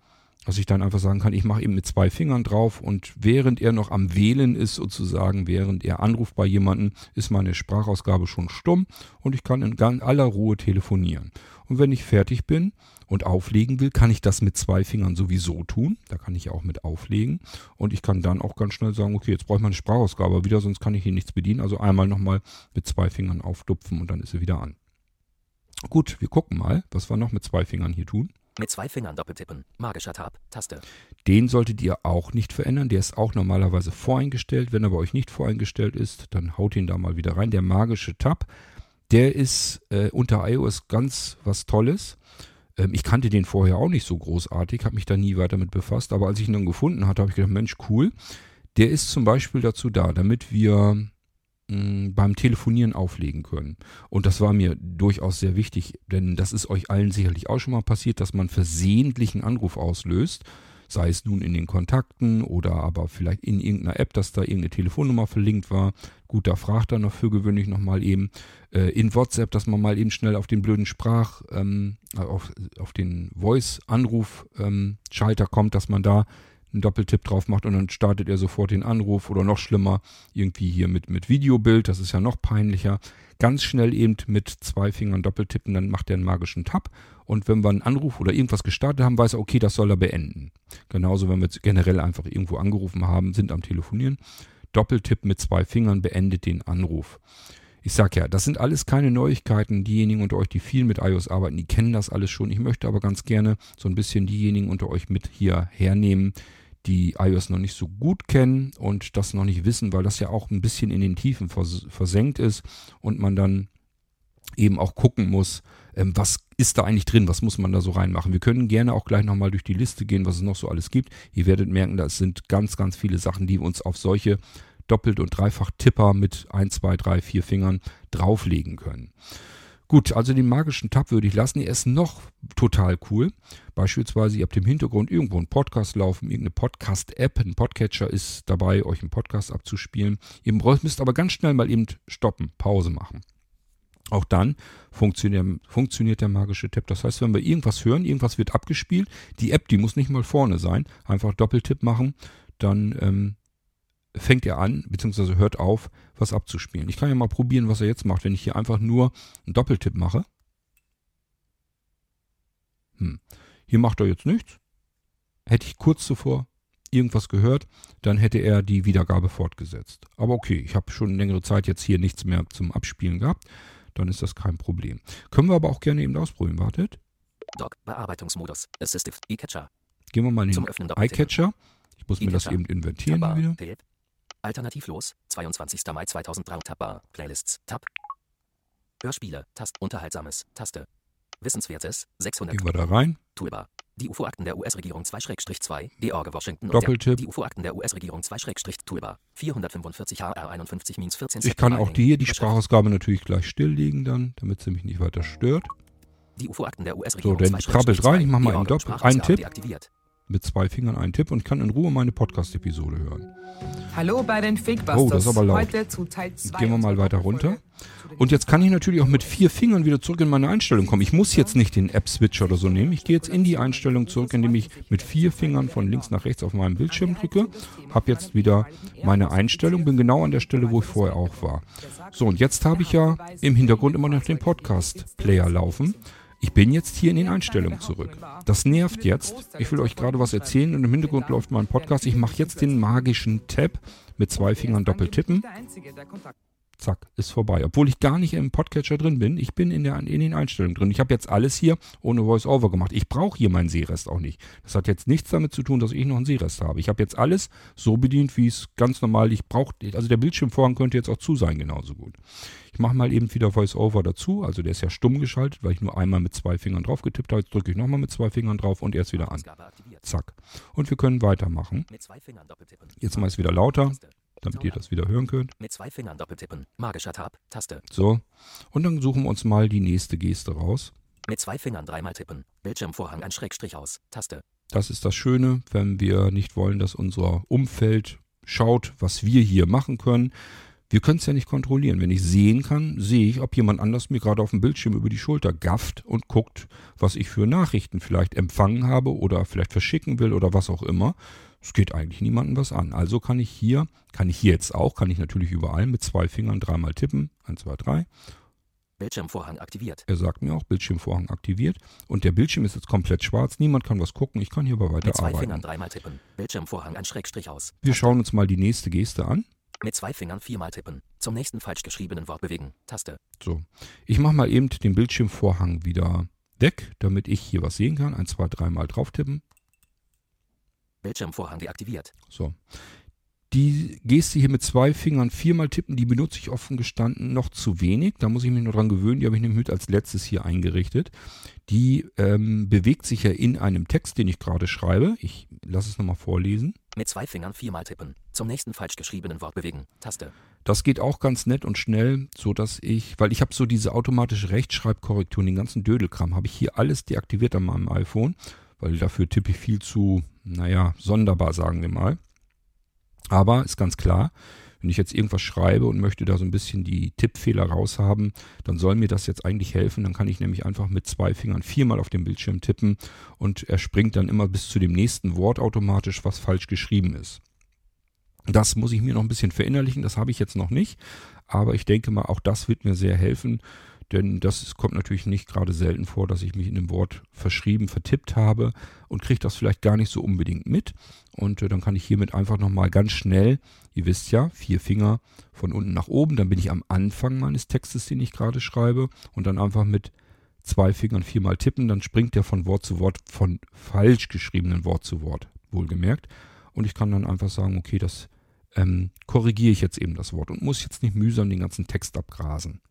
dass ich dann einfach sagen kann, ich mache eben mit zwei Fingern drauf und während er noch am Wählen ist sozusagen, während er anruft bei jemandem, ist meine Sprachausgabe schon stumm und ich kann in aller Ruhe telefonieren. Und wenn ich fertig bin und auflegen will, kann ich das mit zwei Fingern sowieso tun. Da kann ich auch mit auflegen. Und ich kann dann auch ganz schnell sagen, okay, jetzt brauche ich meine Sprachausgabe wieder, sonst kann ich hier nichts bedienen. Also einmal nochmal mit zwei Fingern aufdupfen und dann ist sie wieder an. Gut, wir gucken mal, was wir noch mit zwei Fingern hier tun. Mit zwei Fingern doppeltippen. Magischer Tab. Taste. Den solltet ihr auch nicht verändern. Der ist auch normalerweise voreingestellt. Wenn er bei euch nicht voreingestellt ist, dann haut ihn da mal wieder rein. Der magische Tab, der ist äh, unter iOS ganz was Tolles. Ähm, ich kannte den vorher auch nicht so großartig, habe mich da nie weiter mit befasst. Aber als ich ihn dann gefunden hatte, habe ich gedacht, Mensch, cool. Der ist zum Beispiel dazu da, damit wir mh, beim Telefonieren auflegen können. Und das war mir durchaus sehr wichtig, denn das ist euch allen sicherlich auch schon mal passiert, dass man versehentlich einen Anruf auslöst sei es nun in den Kontakten oder aber vielleicht in irgendeiner App, dass da irgendeine Telefonnummer verlinkt war. Gut, da fragt er noch für gewöhnlich nochmal eben äh, in WhatsApp, dass man mal eben schnell auf den blöden Sprach, ähm, auf, auf den Voice-Anruf-Schalter ähm, kommt, dass man da einen Doppeltipp drauf macht und dann startet er sofort den Anruf oder noch schlimmer, irgendwie hier mit, mit Videobild, das ist ja noch peinlicher. Ganz schnell eben mit zwei Fingern doppeltippen, dann macht er einen magischen Tab und wenn wir einen Anruf oder irgendwas gestartet haben, weiß er, okay, das soll er beenden. Genauso, wenn wir jetzt generell einfach irgendwo angerufen haben, sind am Telefonieren, Doppeltipp mit zwei Fingern beendet den Anruf. Ich sag ja, das sind alles keine Neuigkeiten. Diejenigen unter euch, die viel mit iOS arbeiten, die kennen das alles schon. Ich möchte aber ganz gerne so ein bisschen diejenigen unter euch mit hier hernehmen, die iOS noch nicht so gut kennen und das noch nicht wissen, weil das ja auch ein bisschen in den Tiefen vers versenkt ist und man dann eben auch gucken muss, ähm, was ist da eigentlich drin, was muss man da so reinmachen. Wir können gerne auch gleich nochmal durch die Liste gehen, was es noch so alles gibt. Ihr werdet merken, da sind ganz, ganz viele Sachen, die uns auf solche Doppelt- und Dreifach-Tipper mit 1, 2, 3, 4 Fingern drauflegen können. Gut, also den magischen Tab würde ich lassen. Er ist noch total cool. Beispielsweise, ihr habt im Hintergrund irgendwo einen Podcast laufen, irgendeine Podcast-App, ein Podcatcher ist dabei, euch einen Podcast abzuspielen. Ihr müsst aber ganz schnell mal eben stoppen, Pause machen. Auch dann funktioniert, funktioniert der magische Tab. Das heißt, wenn wir irgendwas hören, irgendwas wird abgespielt, die App, die muss nicht mal vorne sein, einfach Doppeltipp machen, dann ähm, fängt er an, beziehungsweise hört auf, was abzuspielen. Ich kann ja mal probieren, was er jetzt macht, wenn ich hier einfach nur einen Doppeltipp mache. Hm. Hier macht er jetzt nichts. Hätte ich kurz zuvor irgendwas gehört, dann hätte er die Wiedergabe fortgesetzt. Aber okay, ich habe schon längere Zeit jetzt hier nichts mehr zum Abspielen gehabt. Dann ist das kein Problem. Können wir aber auch gerne eben ausprobieren. Wartet. Doc, Bearbeitungsmodus, Assistive, E-Catcher. Gehen wir mal in den iCatcher. Ich muss mir das eben invertieren wieder. Alternativlos, 22. Mai 2003 Tabbar, Playlists, Tab. Hörspiele, Tast, Unterhaltsames, Taste. Wissenswertes, 600. Gehen wir da rein. Toolbar. Die UFO-Akten der US-Regierung 2-2, George Washington Doppeltipp. Die UFO-Akten der US-Regierung 2-Toolbar. 445 HR 51-14 Ich kann auch die hier, die Sprachausgabe natürlich gleich stilllegen dann, damit sie mich nicht weiter stört. Die UFO-Akten der US-Regierung So, dann krabbelt rein, ich mach mal einen Doppel, einen Tipp mit zwei Fingern einen Tipp und kann in Ruhe meine Podcast-Episode hören. Hallo bei den Fakebusters. Oh, das ist aber laut. Heute zu Teil 2 Gehen wir mal weiter runter. Und jetzt kann ich natürlich auch mit vier Fingern wieder zurück in meine Einstellung kommen. Ich muss jetzt nicht den App-Switcher oder so nehmen. Ich gehe jetzt in die Einstellung zurück, indem ich mit vier Fingern von links nach rechts auf meinem Bildschirm drücke. Habe jetzt wieder meine Einstellung, bin genau an der Stelle, wo ich vorher auch war. So, und jetzt habe ich ja im Hintergrund immer noch den Podcast-Player laufen. Ich bin jetzt hier in den Einstellungen zurück. Das nervt jetzt. Ich will euch gerade was erzählen und im Hintergrund läuft mein Podcast. Ich mache jetzt den magischen Tab mit zwei Fingern doppelt tippen. Zack, ist vorbei. Obwohl ich gar nicht im Podcatcher drin bin. Ich bin in, der, in den Einstellungen drin. Ich habe jetzt alles hier ohne Voice-Over gemacht. Ich brauche hier meinen Sehrest auch nicht. Das hat jetzt nichts damit zu tun, dass ich noch einen Sehrest habe. Ich habe jetzt alles so bedient, wie es ganz normal ich brauche. Also der Bildschirmvorhang könnte jetzt auch zu sein, genauso gut. Ich mache mal eben wieder Voice-Over dazu. Also der ist ja stumm geschaltet, weil ich nur einmal mit zwei Fingern drauf getippt habe. Jetzt drücke ich nochmal mit zwei Fingern drauf und er ist wieder an. Zack. Und wir können weitermachen. Jetzt mal es wieder lauter damit ihr das wieder hören könnt. Mit zwei Fingern doppeltippen. Magischer Tab, Taste. So. Und dann suchen wir uns mal die nächste Geste raus. Mit zwei Fingern dreimal tippen. Bildschirmvorhang ein Schrägstrich aus. Taste. Das ist das Schöne, wenn wir nicht wollen, dass unser Umfeld schaut, was wir hier machen können. Wir können es ja nicht kontrollieren. Wenn ich sehen kann, sehe ich, ob jemand anders mir gerade auf dem Bildschirm über die Schulter gafft und guckt, was ich für Nachrichten vielleicht empfangen habe oder vielleicht verschicken will oder was auch immer. Es geht eigentlich niemandem was an. Also kann ich hier, kann ich hier jetzt auch, kann ich natürlich überall mit zwei Fingern dreimal tippen. Eins, zwei, drei. Bildschirmvorhang aktiviert. Er sagt mir auch, Bildschirmvorhang aktiviert. Und der Bildschirm ist jetzt komplett schwarz. Niemand kann was gucken. Ich kann hier aber weiter Mit zwei arbeiten. Fingern dreimal tippen. Bildschirmvorhang ein Schrägstrich aus. Wir schauen uns mal die nächste Geste an. Mit zwei Fingern viermal tippen. Zum nächsten falsch geschriebenen Wort bewegen. Taste. So. Ich mache mal eben den Bildschirmvorhang wieder weg, damit ich hier was sehen kann. Ein, zwei, dreimal drauf tippen. Bildschirmvorhang deaktiviert. So. Die Geste hier mit zwei Fingern viermal tippen, die benutze ich offen gestanden noch zu wenig. Da muss ich mich nur dran gewöhnen. Die habe ich nämlich mit als letztes hier eingerichtet. Die ähm, bewegt sich ja in einem Text, den ich gerade schreibe. Ich lasse es nochmal vorlesen. Mit zwei Fingern viermal tippen. Zum nächsten falsch geschriebenen Wort bewegen. Taste. Das geht auch ganz nett und schnell, so dass ich, weil ich habe so diese automatische Rechtschreibkorrektur, den ganzen Dödelkram, habe ich hier alles deaktiviert an meinem iPhone, weil dafür tippe ich viel zu, naja, sonderbar, sagen wir mal. Aber ist ganz klar, wenn ich jetzt irgendwas schreibe und möchte da so ein bisschen die Tippfehler raushaben, dann soll mir das jetzt eigentlich helfen. Dann kann ich nämlich einfach mit zwei Fingern viermal auf dem Bildschirm tippen und er springt dann immer bis zu dem nächsten Wort automatisch, was falsch geschrieben ist. Das muss ich mir noch ein bisschen verinnerlichen, das habe ich jetzt noch nicht, aber ich denke mal, auch das wird mir sehr helfen, denn das kommt natürlich nicht gerade selten vor, dass ich mich in einem Wort verschrieben, vertippt habe und kriege das vielleicht gar nicht so unbedingt mit. Und äh, dann kann ich hiermit einfach nochmal ganz schnell, ihr wisst ja, vier Finger von unten nach oben, dann bin ich am Anfang meines Textes, den ich gerade schreibe, und dann einfach mit zwei Fingern viermal tippen, dann springt der von Wort zu Wort, von falsch geschriebenen Wort zu Wort, wohlgemerkt. Und ich kann dann einfach sagen, okay, das ähm, korrigiere ich jetzt eben das Wort und muss jetzt nicht mühsam den ganzen Text abgrasen.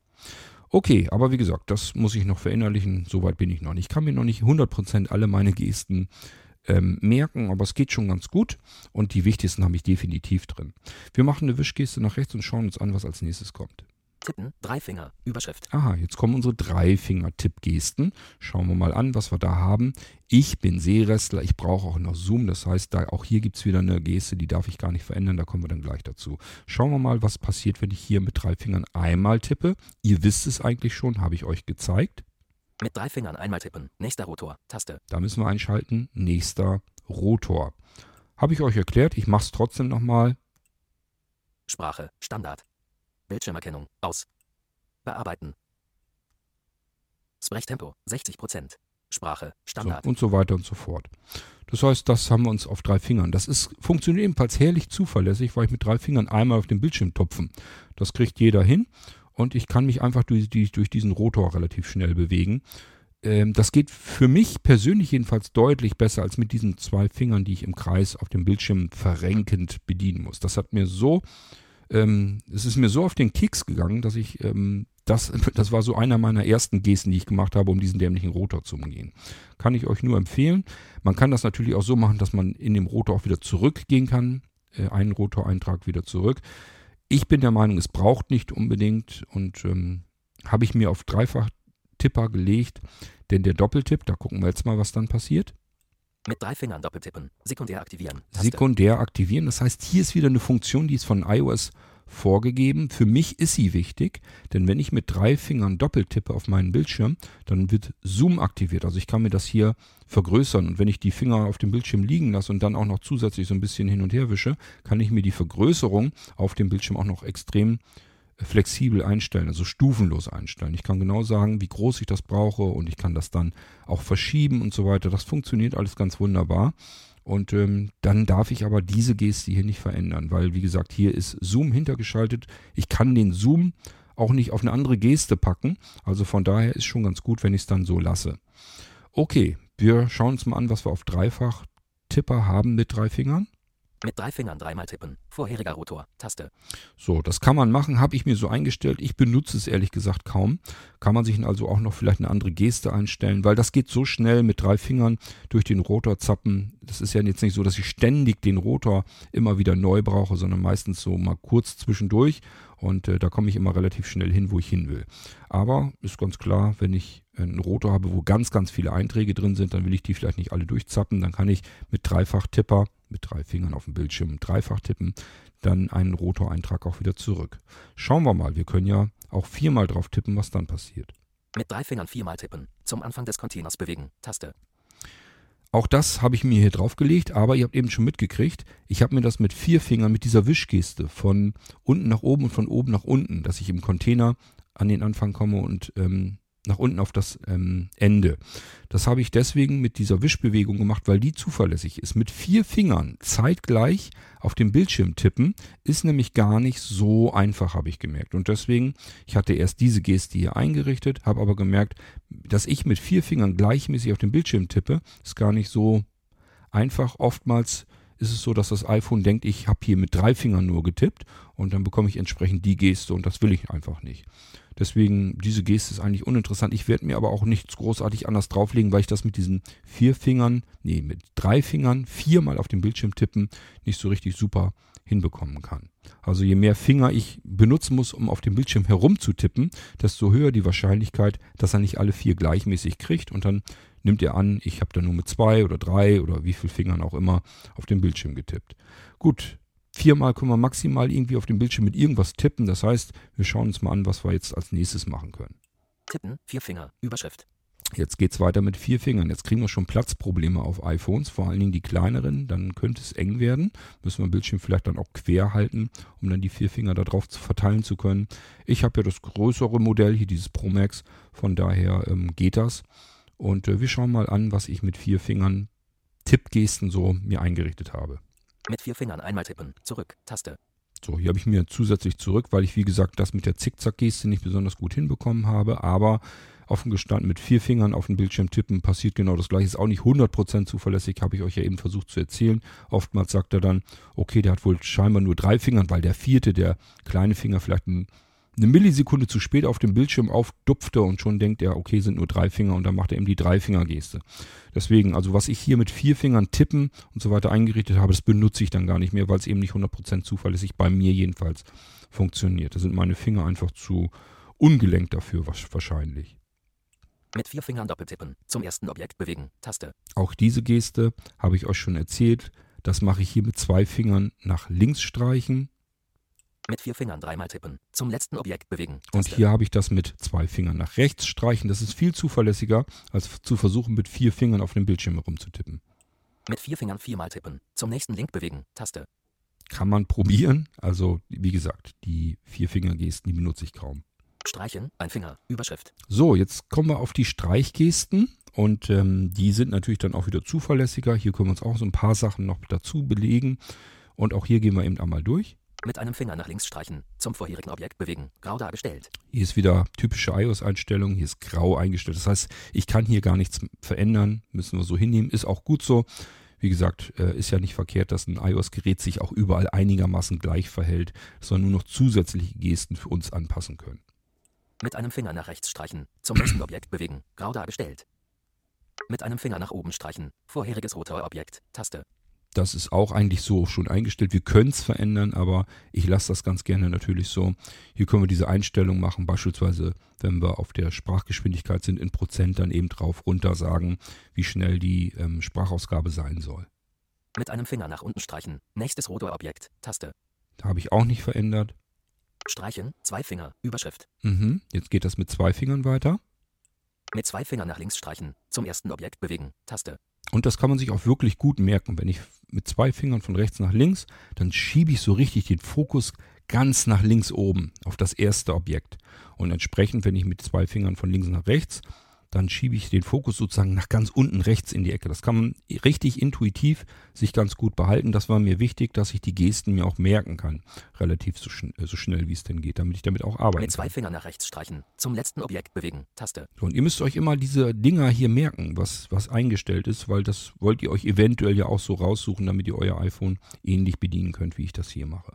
Okay, aber wie gesagt, das muss ich noch verinnerlichen. Soweit bin ich noch nicht. Ich kann mir noch nicht 100% alle meine Gesten ähm, merken, aber es geht schon ganz gut. Und die wichtigsten habe ich definitiv drin. Wir machen eine Wischgeste nach rechts und schauen uns an, was als nächstes kommt. Tippen, drei Finger, Überschrift. Aha, jetzt kommen unsere drei Finger-Tippgesten. Schauen wir mal an, was wir da haben. Ich bin Seerestler, ich brauche auch noch Zoom. Das heißt, da, auch hier gibt es wieder eine Geste, die darf ich gar nicht verändern. Da kommen wir dann gleich dazu. Schauen wir mal, was passiert, wenn ich hier mit drei Fingern einmal tippe. Ihr wisst es eigentlich schon, habe ich euch gezeigt. Mit drei Fingern einmal tippen. Nächster Rotor. Taste. Da müssen wir einschalten. Nächster Rotor. Habe ich euch erklärt. Ich mache es trotzdem nochmal. Sprache. Standard. Bildschirmerkennung. Aus. Bearbeiten. Sprechtempo 60%. Sprache. Standard. So, und so weiter und so fort. Das heißt, das haben wir uns auf drei Fingern. Das ist, funktioniert ebenfalls herrlich zuverlässig, weil ich mit drei Fingern einmal auf dem Bildschirm tupfen. Das kriegt jeder hin. Und ich kann mich einfach durch, durch diesen Rotor relativ schnell bewegen. Ähm, das geht für mich persönlich jedenfalls deutlich besser als mit diesen zwei Fingern, die ich im Kreis auf dem Bildschirm verrenkend bedienen muss. Das hat mir so ähm, es ist mir so auf den Keks gegangen, dass ich ähm, das, das war so einer meiner ersten Gesten, die ich gemacht habe, um diesen dämlichen Rotor zu umgehen. Kann ich euch nur empfehlen. Man kann das natürlich auch so machen, dass man in dem Rotor auch wieder zurückgehen kann. Äh, einen Rotoreintrag wieder zurück. Ich bin der Meinung, es braucht nicht unbedingt und ähm, habe ich mir auf Dreifach-Tipper gelegt, denn der Doppeltipp, da gucken wir jetzt mal, was dann passiert. Mit drei Fingern doppeltippen. Sekundär aktivieren. Taste. Sekundär aktivieren. Das heißt, hier ist wieder eine Funktion, die ist von iOS vorgegeben. Für mich ist sie wichtig, denn wenn ich mit drei Fingern doppeltippe auf meinen Bildschirm, dann wird Zoom aktiviert. Also ich kann mir das hier vergrößern und wenn ich die Finger auf dem Bildschirm liegen lasse und dann auch noch zusätzlich so ein bisschen hin und her wische, kann ich mir die Vergrößerung auf dem Bildschirm auch noch extrem flexibel einstellen, also stufenlos einstellen. Ich kann genau sagen, wie groß ich das brauche und ich kann das dann auch verschieben und so weiter. Das funktioniert alles ganz wunderbar. Und ähm, dann darf ich aber diese Geste hier nicht verändern, weil wie gesagt, hier ist Zoom hintergeschaltet. Ich kann den Zoom auch nicht auf eine andere Geste packen. Also von daher ist schon ganz gut, wenn ich es dann so lasse. Okay, wir schauen uns mal an, was wir auf Dreifach Tipper haben mit drei Fingern. Mit drei Fingern dreimal tippen. Vorheriger Rotor. Taste. So, das kann man machen, habe ich mir so eingestellt. Ich benutze es ehrlich gesagt kaum. Kann man sich also auch noch vielleicht eine andere Geste einstellen, weil das geht so schnell mit drei Fingern durch den Rotor zappen. Das ist ja jetzt nicht so, dass ich ständig den Rotor immer wieder neu brauche, sondern meistens so mal kurz zwischendurch. Und äh, da komme ich immer relativ schnell hin, wo ich hin will. Aber ist ganz klar, wenn ich einen Rotor habe, wo ganz, ganz viele Einträge drin sind, dann will ich die vielleicht nicht alle durchzappen. Dann kann ich mit Dreifach-Tipper, mit drei Fingern auf dem Bildschirm dreifach tippen, dann einen Rotoreintrag auch wieder zurück. Schauen wir mal, wir können ja auch viermal drauf tippen, was dann passiert. Mit drei Fingern viermal tippen. Zum Anfang des Containers bewegen. Taste. Auch das habe ich mir hier draufgelegt, aber ihr habt eben schon mitgekriegt, ich habe mir das mit vier Fingern mit dieser Wischgeste von unten nach oben und von oben nach unten, dass ich im Container an den Anfang komme und ähm, nach unten auf das ähm, Ende. Das habe ich deswegen mit dieser Wischbewegung gemacht, weil die zuverlässig ist. Mit vier Fingern zeitgleich auf dem Bildschirm tippen ist nämlich gar nicht so einfach, habe ich gemerkt. Und deswegen, ich hatte erst diese Geste hier eingerichtet, habe aber gemerkt, dass ich mit vier Fingern gleichmäßig auf dem Bildschirm tippe, ist gar nicht so einfach. Oftmals ist es so, dass das iPhone denkt, ich habe hier mit drei Fingern nur getippt und dann bekomme ich entsprechend die Geste und das will ich einfach nicht. Deswegen, diese Geste ist eigentlich uninteressant. Ich werde mir aber auch nichts großartig anders drauflegen, weil ich das mit diesen vier Fingern, nee, mit drei Fingern viermal auf dem Bildschirm tippen nicht so richtig super hinbekommen kann. Also je mehr Finger ich benutzen muss, um auf dem Bildschirm herumzutippen, desto höher die Wahrscheinlichkeit, dass er nicht alle vier gleichmäßig kriegt und dann nimmt er an, ich habe da nur mit zwei oder drei oder wie viel Fingern auch immer auf dem Bildschirm getippt. Gut, viermal können wir maximal irgendwie auf dem Bildschirm mit irgendwas tippen. Das heißt, wir schauen uns mal an, was wir jetzt als nächstes machen können. Tippen, vier Finger, Überschrift. Jetzt geht's weiter mit vier Fingern. Jetzt kriegen wir schon Platzprobleme auf iPhones, vor allen Dingen die kleineren. Dann könnte es eng werden. Müssen wir Bildschirm vielleicht dann auch quer halten, um dann die vier Finger da drauf zu verteilen zu können. Ich habe ja das größere Modell, hier dieses Pro Max. Von daher ähm, geht das. Und äh, wir schauen mal an, was ich mit vier Fingern Tippgesten so mir eingerichtet habe. Mit vier Fingern einmal tippen. Zurück. Taste. So, hier habe ich mir zusätzlich zurück, weil ich wie gesagt das mit der Zickzack-Geste nicht besonders gut hinbekommen habe. Aber offen gestanden mit vier Fingern auf den Bildschirm tippen passiert genau das gleiche. Ist auch nicht 100% zuverlässig, habe ich euch ja eben versucht zu erzählen. Oftmals sagt er dann, okay, der hat wohl scheinbar nur drei Fingern, weil der vierte, der kleine Finger vielleicht ein eine Millisekunde zu spät auf dem Bildschirm aufdupfte und schon denkt er, okay, sind nur drei Finger und dann macht er eben die Dreifingergeste. Deswegen, also was ich hier mit vier Fingern tippen und so weiter eingerichtet habe, das benutze ich dann gar nicht mehr, weil es eben nicht 100% zuverlässig bei mir jedenfalls funktioniert. Da sind meine Finger einfach zu ungelenkt dafür wahrscheinlich. Mit vier Fingern doppeltippen. Zum ersten Objekt bewegen. Taste. Auch diese Geste habe ich euch schon erzählt. Das mache ich hier mit zwei Fingern nach links streichen mit vier Fingern dreimal tippen. Zum letzten Objekt bewegen. Taste. Und hier habe ich das mit zwei Fingern nach rechts streichen. Das ist viel zuverlässiger, als zu versuchen, mit vier Fingern auf dem Bildschirm herumzutippen. Mit vier Fingern viermal tippen. Zum nächsten Link bewegen. Taste. Kann man probieren. Also, wie gesagt, die vier Fingergesten, die benutze ich kaum. Streichen, ein Finger, Überschrift. So, jetzt kommen wir auf die Streichgesten. Und ähm, die sind natürlich dann auch wieder zuverlässiger. Hier können wir uns auch so ein paar Sachen noch dazu belegen. Und auch hier gehen wir eben einmal durch. Mit einem Finger nach links streichen. Zum vorherigen Objekt bewegen. Grau dargestellt. Hier ist wieder typische iOS-Einstellung. Hier ist grau eingestellt. Das heißt, ich kann hier gar nichts verändern. Müssen wir so hinnehmen. Ist auch gut so. Wie gesagt, äh, ist ja nicht verkehrt, dass ein iOS-Gerät sich auch überall einigermaßen gleich verhält, sondern nur noch zusätzliche Gesten für uns anpassen können. Mit einem Finger nach rechts streichen. Zum nächsten Objekt bewegen. Grau dargestellt. Mit einem Finger nach oben streichen. Vorheriges roter Objekt. Taste. Das ist auch eigentlich so schon eingestellt. Wir können es verändern, aber ich lasse das ganz gerne natürlich so. Hier können wir diese Einstellung machen, beispielsweise wenn wir auf der Sprachgeschwindigkeit sind, in Prozent dann eben drauf runter sagen, wie schnell die ähm, Sprachausgabe sein soll. Mit einem Finger nach unten streichen. Nächstes Rotorobjekt. Taste. Da habe ich auch nicht verändert. Streichen, zwei Finger, Überschrift. Mhm, jetzt geht das mit zwei Fingern weiter. Mit zwei Fingern nach links streichen. Zum ersten Objekt bewegen. Taste. Und das kann man sich auch wirklich gut merken. Wenn ich mit zwei Fingern von rechts nach links, dann schiebe ich so richtig den Fokus ganz nach links oben auf das erste Objekt. Und entsprechend, wenn ich mit zwei Fingern von links nach rechts dann schiebe ich den Fokus sozusagen nach ganz unten rechts in die Ecke. Das kann man richtig intuitiv sich ganz gut behalten. Das war mir wichtig, dass ich die Gesten mir auch merken kann. Relativ so, schn so schnell, wie es denn geht, damit ich damit auch arbeite. Mit zwei Fingern nach rechts streichen. Zum letzten Objekt bewegen. Taste. So, und ihr müsst euch immer diese Dinger hier merken, was, was eingestellt ist, weil das wollt ihr euch eventuell ja auch so raussuchen, damit ihr euer iPhone ähnlich bedienen könnt, wie ich das hier mache.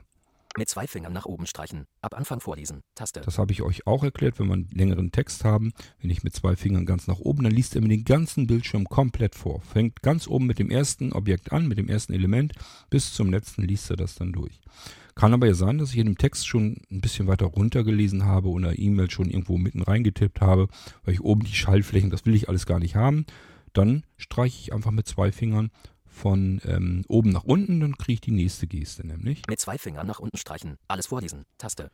Mit zwei Fingern nach oben streichen. Ab Anfang vorlesen. Taste. Das habe ich euch auch erklärt, wenn wir einen längeren Text haben. Wenn ich mit zwei Fingern ganz nach oben, dann liest er mir den ganzen Bildschirm komplett vor. Fängt ganz oben mit dem ersten Objekt an, mit dem ersten Element, bis zum letzten liest er das dann durch. Kann aber ja sein, dass ich in dem Text schon ein bisschen weiter runtergelesen habe oder E-Mail schon irgendwo mitten reingetippt habe, weil ich oben die Schallflächen, das will ich alles gar nicht haben. Dann streiche ich einfach mit zwei Fingern von ähm, oben nach unten, dann kriege ich die nächste Geste nämlich. Mit zwei Fingern nach unten streichen. Alles vorlesen. Taste.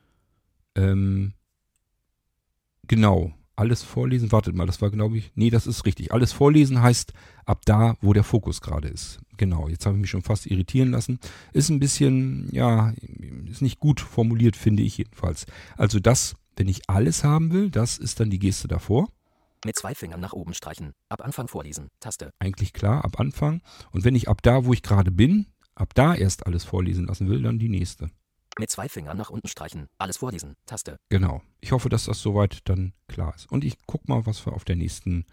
Ähm, genau. Alles vorlesen. Wartet mal, das war glaube ich. Nee, das ist richtig. Alles vorlesen heißt ab da, wo der Fokus gerade ist. Genau. Jetzt habe ich mich schon fast irritieren lassen. Ist ein bisschen, ja, ist nicht gut formuliert, finde ich jedenfalls. Also das, wenn ich alles haben will, das ist dann die Geste davor. Mit zwei Fingern nach oben streichen. Ab Anfang vorlesen. Taste. Eigentlich klar, ab Anfang. Und wenn ich ab da, wo ich gerade bin, ab da erst alles vorlesen lassen will, dann die nächste. Mit zwei Fingern nach unten streichen. Alles vorlesen. Taste. Genau. Ich hoffe, dass das soweit dann klar ist. Und ich guck mal, was wir auf der nächsten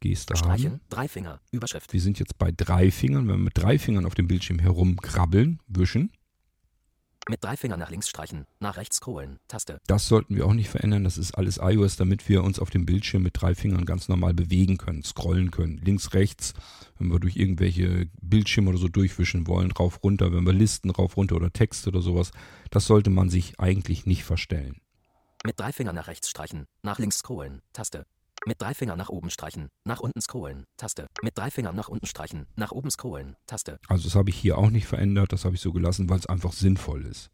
Geste Streichen. haben. Drei Finger. Überschrift. Wir sind jetzt bei drei Fingern. Wenn wir mit drei Fingern auf dem Bildschirm herumkrabbeln, wischen. Mit drei Fingern nach links streichen, nach rechts scrollen, Taste. Das sollten wir auch nicht verändern. Das ist alles iOS, damit wir uns auf dem Bildschirm mit drei Fingern ganz normal bewegen können, scrollen können. Links, rechts, wenn wir durch irgendwelche Bildschirme oder so durchwischen wollen, rauf, runter, wenn wir Listen rauf, runter oder Text oder sowas. Das sollte man sich eigentlich nicht verstellen. Mit drei Fingern nach rechts streichen, nach links scrollen, Taste. Mit drei Fingern nach oben streichen, nach unten scrollen, Taste. Mit drei Fingern nach unten streichen, nach oben scrollen, Taste. Also das habe ich hier auch nicht verändert. Das habe ich so gelassen, weil es einfach sinnvoll ist.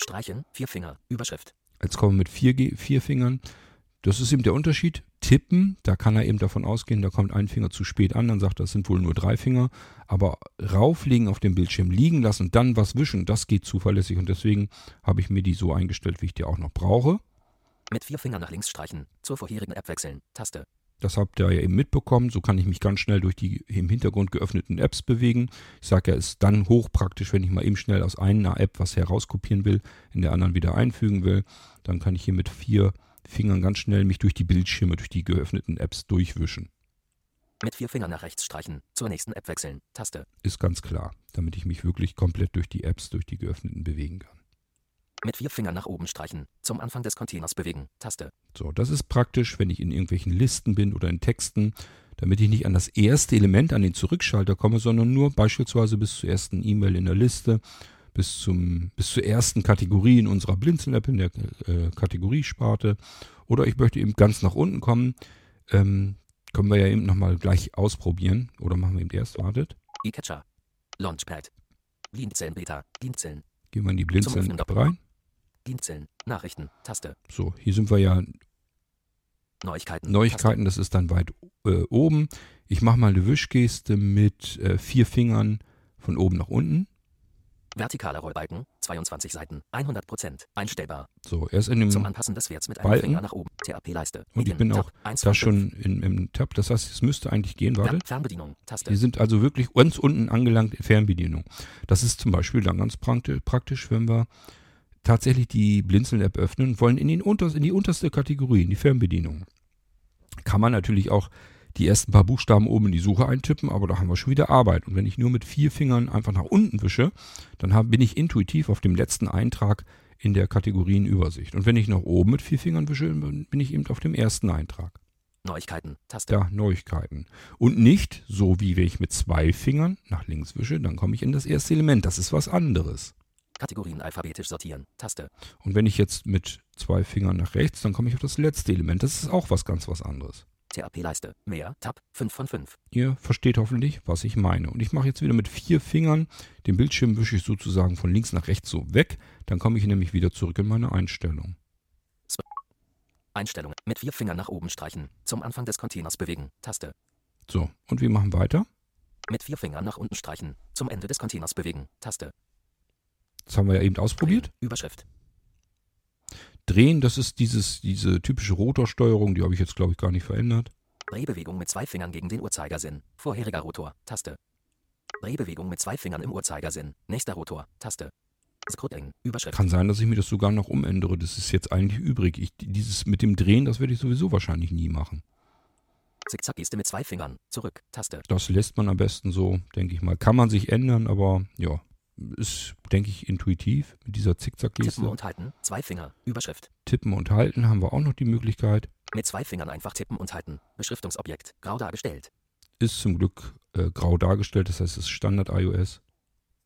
Streichen, vier Finger, Überschrift. Jetzt kommen wir mit vier, vier Fingern. Das ist eben der Unterschied. Tippen, da kann er eben davon ausgehen, da kommt ein Finger zu spät an, dann sagt er, das sind wohl nur drei Finger. Aber rauflegen auf dem Bildschirm, liegen lassen dann was wischen, das geht zuverlässig. Und deswegen habe ich mir die so eingestellt, wie ich die auch noch brauche. Mit vier Fingern nach links streichen, zur vorherigen App wechseln, Taste. Das habt ihr ja eben mitbekommen. So kann ich mich ganz schnell durch die im Hintergrund geöffneten Apps bewegen. Ich sage ja, ist dann hochpraktisch, wenn ich mal eben schnell aus einer App was herauskopieren will, in der anderen wieder einfügen will. Dann kann ich hier mit vier Fingern ganz schnell mich durch die Bildschirme, durch die geöffneten Apps durchwischen. Mit vier Fingern nach rechts streichen, zur nächsten App wechseln, Taste. Ist ganz klar, damit ich mich wirklich komplett durch die Apps, durch die geöffneten bewegen kann. Mit vier Fingern nach oben streichen, zum Anfang des Containers bewegen, Taste. So, das ist praktisch, wenn ich in irgendwelchen Listen bin oder in Texten, damit ich nicht an das erste Element, an den Zurückschalter komme, sondern nur beispielsweise bis zur ersten E-Mail in der Liste, bis, zum, bis zur ersten Kategorie in unserer Blinzeln-App, in der äh, Kategoriesparte. Oder ich möchte eben ganz nach unten kommen. Ähm, können wir ja eben nochmal gleich ausprobieren. Oder machen wir eben erst, wartet. E-Catcher. Launchpad. Blinzeln Beta. Blinzeln. Gehen wir in die Blinzeln-App rein. Blinzeln. Nachrichten. Taste. So, hier sind wir ja Neuigkeiten. Neuigkeiten, das ist dann weit äh, oben. Ich mache mal eine Wischgeste mit äh, vier Fingern von oben nach unten. Taste. Vertikaler Rollbalken. 22 Seiten. 100%. Einstellbar. So, erst in dem Zum Anpassen des Werts mit einem Balken. Finger nach oben. TAP-Leiste. und ich bin auch da schon in, im Tab. Das heißt, es müsste eigentlich gehen. Wartet. Fernbedienung. Taste. Wir sind also wirklich ganz unten angelangt in Fernbedienung. Das ist zum Beispiel dann ganz prakti- praktisch, wenn wir tatsächlich die Blinzeln-App öffnen und wollen in, den unter, in die unterste Kategorie, in die Fernbedienung. Kann man natürlich auch die ersten paar Buchstaben oben in die Suche eintippen, aber da haben wir schon wieder Arbeit. Und wenn ich nur mit vier Fingern einfach nach unten wische, dann hab, bin ich intuitiv auf dem letzten Eintrag in der Kategorienübersicht. Und wenn ich nach oben mit vier Fingern wische, dann bin ich eben auf dem ersten Eintrag. Neuigkeiten. Taste. Ja, Neuigkeiten. Und nicht so wie wenn ich mit zwei Fingern nach links wische, dann komme ich in das erste Element. Das ist was anderes. Kategorien alphabetisch sortieren. Taste. Und wenn ich jetzt mit zwei Fingern nach rechts, dann komme ich auf das letzte Element. Das ist auch was ganz was anderes. TAP-Leiste. Mehr. Tab. 5 von 5. Ihr versteht hoffentlich, was ich meine. Und ich mache jetzt wieder mit vier Fingern, den Bildschirm wische ich sozusagen von links nach rechts so weg. Dann komme ich nämlich wieder zurück in meine Einstellung. Einstellungen. Mit vier Fingern nach oben streichen. Zum Anfang des Containers bewegen. Taste. So, und wir machen weiter. Mit vier Fingern nach unten streichen. Zum Ende des Containers bewegen. Taste. Das haben wir ja eben ausprobiert. Überschrift. Drehen, das ist dieses, diese typische Rotorsteuerung, die habe ich jetzt, glaube ich, gar nicht verändert. Drehbewegung mit zwei Fingern gegen den Uhrzeigersinn. Vorheriger Rotor. Taste. Drehbewegung mit zwei Fingern im Uhrzeigersinn. Nächster Rotor. Taste. Scrolling. Überschrift. Kann sein, dass ich mir das sogar noch umändere. Das ist jetzt eigentlich übrig. Ich, dieses mit dem Drehen, das werde ich sowieso wahrscheinlich nie machen. Zickzack-Geste mit zwei Fingern. Zurück. Taste. Das lässt man am besten so, denke ich mal. Kann man sich ändern, aber ja, ist, denke ich, intuitiv mit dieser Tippen Zickzack-Geste. und halten. Zwei Finger. Überschrift. Tippen und halten haben wir auch noch die Möglichkeit. Mit zwei Fingern einfach tippen und halten. Beschriftungsobjekt. Grau dargestellt. Ist zum Glück äh, grau dargestellt, das heißt, es ist Standard iOS.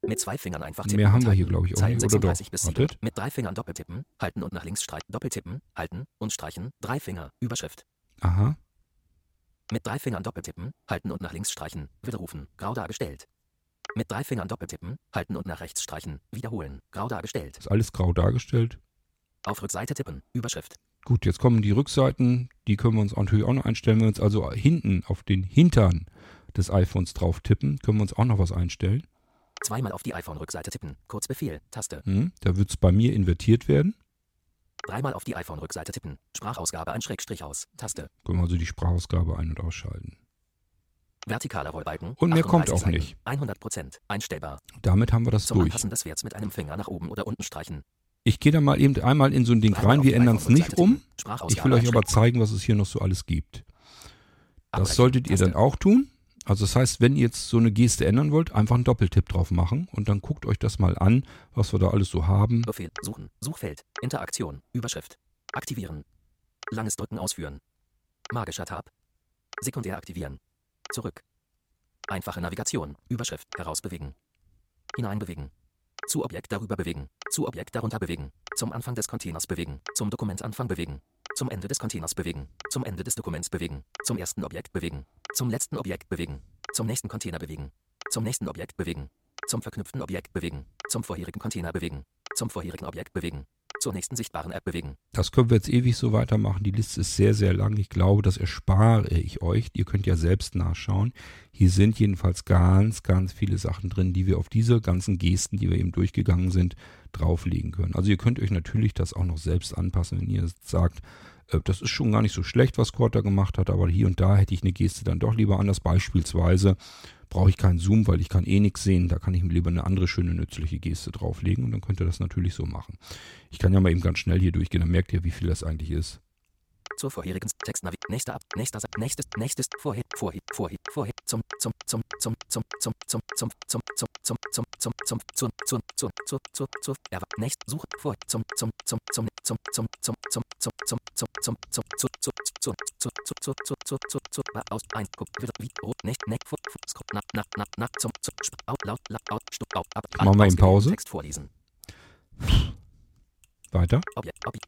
Mit zwei Fingern einfach tippen. Mehr haben wir hier, glaube ich, auch Zeilen nicht. Oder doch? 36 bis 7. Wartet. Mit drei Fingern doppeltippen, halten und nach links streichen. Doppeltippen, halten und streichen. Drei Finger. Überschrift. Aha. Mit drei Fingern doppeltippen, halten und nach links streichen. Widerrufen. Grau dargestellt. Mit drei Fingern doppeltippen, halten und nach rechts streichen. Wiederholen. Grau dargestellt. Ist alles grau dargestellt. Auf Rückseite tippen. Überschrift. Gut, jetzt kommen die Rückseiten. Die können wir uns natürlich auch noch einstellen. Wenn wir uns also hinten auf den Hintern des iPhones drauf tippen, können wir uns auch noch was einstellen. Zweimal auf die iPhone-Rückseite tippen. Kurzbefehl. Taste. Hm, da wird es bei mir invertiert werden. Dreimal auf die iPhone-Rückseite tippen. Sprachausgabe ein Schrägstrich aus. Taste. Können wir also die Sprachausgabe ein- und ausschalten. Vertikaler Rollbalken. Und mehr kommt 38 auch Seiten. nicht. 100%. Einstellbar. Damit haben wir das Zum durch. Anpassen des Werts mit einem Finger nach oben oder unten streichen. Ich gehe da mal eben einmal in so ein Ding rein. Wir ändern es nicht um. Ich will euch aber zeigen, was es hier noch so alles gibt. Das solltet ihr dann auch tun. Also das heißt, wenn ihr jetzt so eine Geste ändern wollt, einfach einen Doppeltipp drauf machen und dann guckt euch das mal an, was wir da alles so haben. Befehl. Suchen. Suchfeld. Interaktion. Überschrift. Aktivieren. Langes Drücken ausführen. Magischer Tab. Sekundär aktivieren. Zurück. Einfache Navigation. Überschrift. Herausbewegen. Hineinbewegen. Zu Objekt darüber bewegen. Zu Objekt darunter bewegen. Zum Anfang des Containers bewegen. Zum Dokumentsanfang bewegen. Zum Ende des Containers bewegen. Zum Ende des Dokuments bewegen. Zum ersten Objekt bewegen. Zum letzten Objekt bewegen. Zum nächsten Container bewegen. Zum nächsten Objekt bewegen. Zum verknüpften Objekt bewegen. Zum vorherigen Container bewegen. Zum vorherigen Objekt bewegen. Zur nächsten sichtbaren App bewegen. Das können wir jetzt ewig so weitermachen. Die Liste ist sehr, sehr lang. Ich glaube, das erspare ich euch. Ihr könnt ja selbst nachschauen. Hier sind jedenfalls ganz, ganz viele Sachen drin, die wir auf diese ganzen Gesten, die wir eben durchgegangen sind, drauflegen können. Also ihr könnt euch natürlich das auch noch selbst anpassen, wenn ihr sagt, das ist schon gar nicht so schlecht, was Quarter gemacht hat, aber hier und da hätte ich eine Geste dann doch lieber anders. Beispielsweise brauche ich keinen Zoom, weil ich kann eh nichts sehen. Da kann ich mir lieber eine andere schöne, nützliche Geste drauflegen und dann könnt ihr das natürlich so machen. Ich kann ja mal eben ganz schnell hier durchgehen, dann merkt ihr, wie viel das eigentlich ist. Zur vorherigen Textnavi. Nächster ab. Nächster Satz. Nächstes. Nächstes. Vorher. Vorher. Vorher. Vorher. Zum. Zum. Zum. Zum. Zum. Zum. Zum. Zum. Zum. Zum. Zum. Zum. Zum. Zum. Zur. Zur. Zur. Zur. Zur. Zur. Erwa. Nächst. Suche. Vor. Zum. Zum. Zum. Zum. Zum. Zum. Zum. Zum. Zum. Zum. Zum. Zum. Zum. Zur. Zur. Zur. Zur. Zur. Zur. Zur. Zur. Zur. Zur. War aus. Ein. Guck. Wieder. Wie. Rot. Nicht. Neck. Vor. Scroll. Nach. Nach. Nach. Nach. Zum. Zum. Out. Laut. Laut. Stupp. Out. Ab. Machen wir eben Pause. Text vorlesen. Weiter.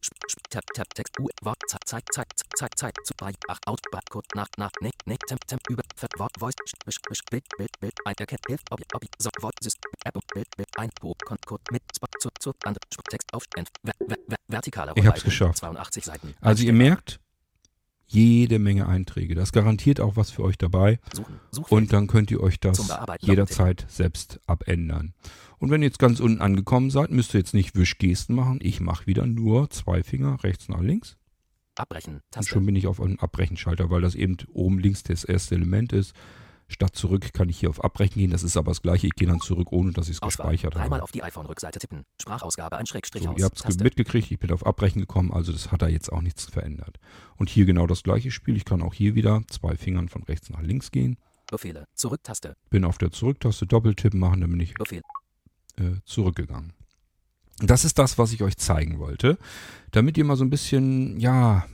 Sp- Tab, Tab, Text, U, Wort, Zeit, Zeit, Zeit, Zeit, Zeit, zu, bei, ach, out, bei, nach, nach, ne, ne, Temp, Temp, über, Ver, Wort, Voice, Sch- Sch- Sch- Bild, Bild, Bild, ein, erkennt, Hilf, Objekt, Objekt, so, Wort, System, App, Bild, Bild, ein, Pro, Code, mit, Spot, zu, zu, andere, Text, auf, Ent, ver, ver, ver, vertikaler Ich hab's geschafft. 82 Seiten. Also ihr merkt, jede Menge Einträge. Das garantiert auch was für euch dabei. Suchen, Suchfeld, Und dann könnt ihr euch das jederzeit selbst abändern. Und wenn ihr jetzt ganz unten angekommen seid, müsst ihr jetzt nicht Wischgesten machen. Ich mache wieder nur zwei Finger rechts nach links. abbrechen, Und schon bin ich auf einem Abbrechenschalter, weil das eben oben links das erste Element ist. Statt zurück kann ich hier auf Abbrechen gehen. Das ist aber das gleiche. Ich gehe dann zurück, ohne dass ich es gespeichert dreimal habe. auf die iPhone-Rückseite tippen, Sprachausgabe, ein Schrägstrich So, aus, ihr habt es mitgekriegt, ich bin auf Abbrechen gekommen, also das hat da jetzt auch nichts verändert. Und hier genau das gleiche Spiel. Ich kann auch hier wieder zwei Fingern von rechts nach links gehen. Befehle, Zurück-Taste, Bin auf der Zurücktaste Doppeltipp machen, dann bin ich Befehl, äh, zurückgegangen. Das ist das, was ich euch zeigen wollte, damit ihr mal so ein bisschen, ja,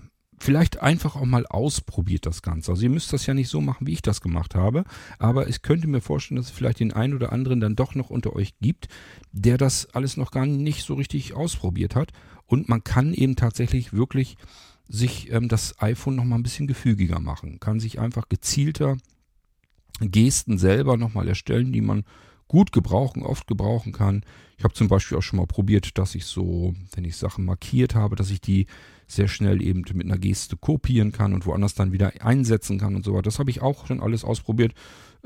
vielleicht einfach auch mal ausprobiert das Ganze. Also ihr müsst das ja nicht so machen, wie ich das gemacht habe, aber ich könnte mir vorstellen, dass es vielleicht den einen oder anderen dann doch noch unter euch gibt, der das alles noch gar nicht so richtig ausprobiert hat. Und man kann eben tatsächlich wirklich sich ähm, das iPhone noch mal ein bisschen gefügiger machen, kann sich einfach gezielter Gesten selber nochmal erstellen, die man gut gebrauchen, oft gebrauchen kann. Ich habe zum Beispiel auch schon mal probiert, dass ich so, wenn ich Sachen markiert habe, dass ich die sehr schnell eben mit einer Geste kopieren kann und woanders dann wieder einsetzen kann und so weiter. Das habe ich auch schon alles ausprobiert.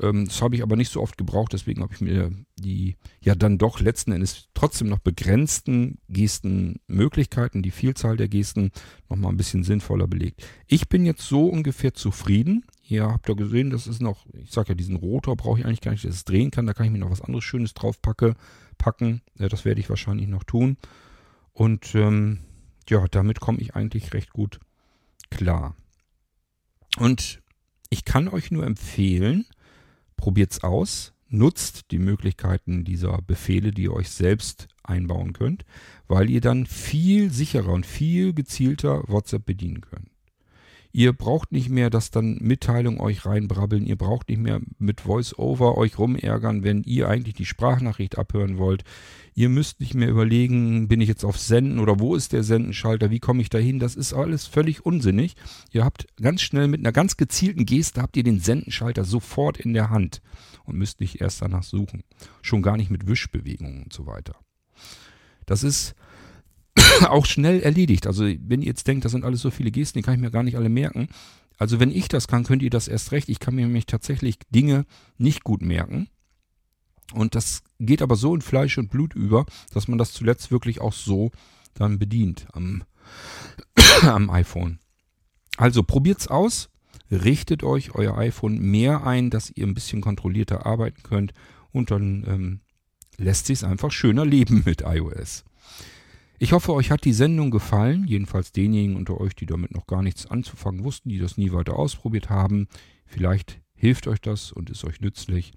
Ähm, das habe ich aber nicht so oft gebraucht, deswegen habe ich mir die ja dann doch letzten Endes trotzdem noch begrenzten Gestenmöglichkeiten, die Vielzahl der Gesten nochmal ein bisschen sinnvoller belegt. Ich bin jetzt so ungefähr zufrieden. Hier habt ihr gesehen, das ist noch, ich sage ja, diesen Rotor brauche ich eigentlich gar nicht, dass es drehen kann. Da kann ich mir noch was anderes Schönes drauf packe, packen. Das werde ich wahrscheinlich noch tun. Und ähm, ja, damit komme ich eigentlich recht gut klar. Und ich kann euch nur empfehlen, probiert's aus, nutzt die Möglichkeiten dieser Befehle, die ihr euch selbst einbauen könnt, weil ihr dann viel sicherer und viel gezielter WhatsApp bedienen könnt. Ihr braucht nicht mehr, dass dann Mitteilungen euch reinbrabbeln. Ihr braucht nicht mehr mit Voice-Over euch rumärgern, wenn ihr eigentlich die Sprachnachricht abhören wollt. Ihr müsst nicht mehr überlegen, bin ich jetzt auf Senden oder wo ist der Sendenschalter, wie komme ich da hin? Das ist alles völlig unsinnig. Ihr habt ganz schnell mit einer ganz gezielten Geste habt ihr den Sendenschalter sofort in der Hand und müsst nicht erst danach suchen. Schon gar nicht mit Wischbewegungen und so weiter. Das ist auch schnell erledigt. Also wenn ihr jetzt denkt, das sind alles so viele Gesten, die kann ich mir gar nicht alle merken. Also wenn ich das kann, könnt ihr das erst recht. Ich kann mir nämlich tatsächlich Dinge nicht gut merken. Und das geht aber so in Fleisch und Blut über, dass man das zuletzt wirklich auch so dann bedient am, am iPhone. Also probiert's aus, richtet euch euer iPhone mehr ein, dass ihr ein bisschen kontrollierter arbeiten könnt und dann ähm, lässt sich einfach schöner leben mit iOS. Ich hoffe, euch hat die Sendung gefallen, jedenfalls denjenigen unter euch, die damit noch gar nichts anzufangen wussten, die das nie weiter ausprobiert haben. Vielleicht hilft euch das und ist euch nützlich.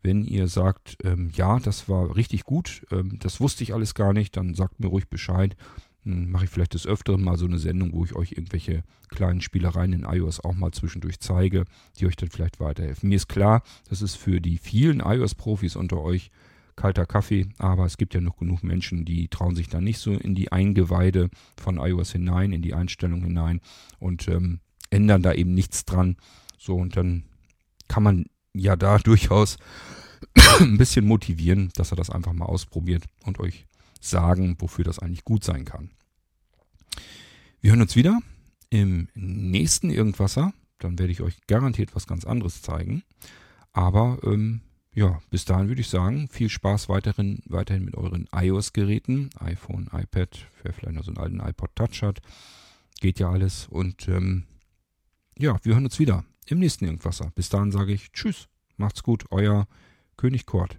Wenn ihr sagt, ähm, ja, das war richtig gut, ähm, das wusste ich alles gar nicht, dann sagt mir ruhig Bescheid. Dann mache ich vielleicht des Öfteren mal so eine Sendung, wo ich euch irgendwelche kleinen Spielereien in iOS auch mal zwischendurch zeige, die euch dann vielleicht weiterhelfen. Mir ist klar, das ist für die vielen iOS-Profis unter euch kalter Kaffee, aber es gibt ja noch genug Menschen, die trauen sich da nicht so in die Eingeweide von iOS hinein, in die Einstellung hinein und ähm, ändern da eben nichts dran. So, und dann kann man ja da durchaus ein bisschen motivieren, dass er das einfach mal ausprobiert und euch sagen, wofür das eigentlich gut sein kann. Wir hören uns wieder im nächsten Irgendwasser. Dann werde ich euch garantiert was ganz anderes zeigen. Aber ähm, ja, bis dahin würde ich sagen, viel Spaß weiterhin, weiterhin mit euren iOS-Geräten. iPhone, iPad, wer vielleicht noch so einen alten iPod Touch hat. Geht ja alles. Und ähm, ja, wir hören uns wieder im nächsten Irgendwasser. Bis dahin sage ich Tschüss, macht's gut, euer König Kort.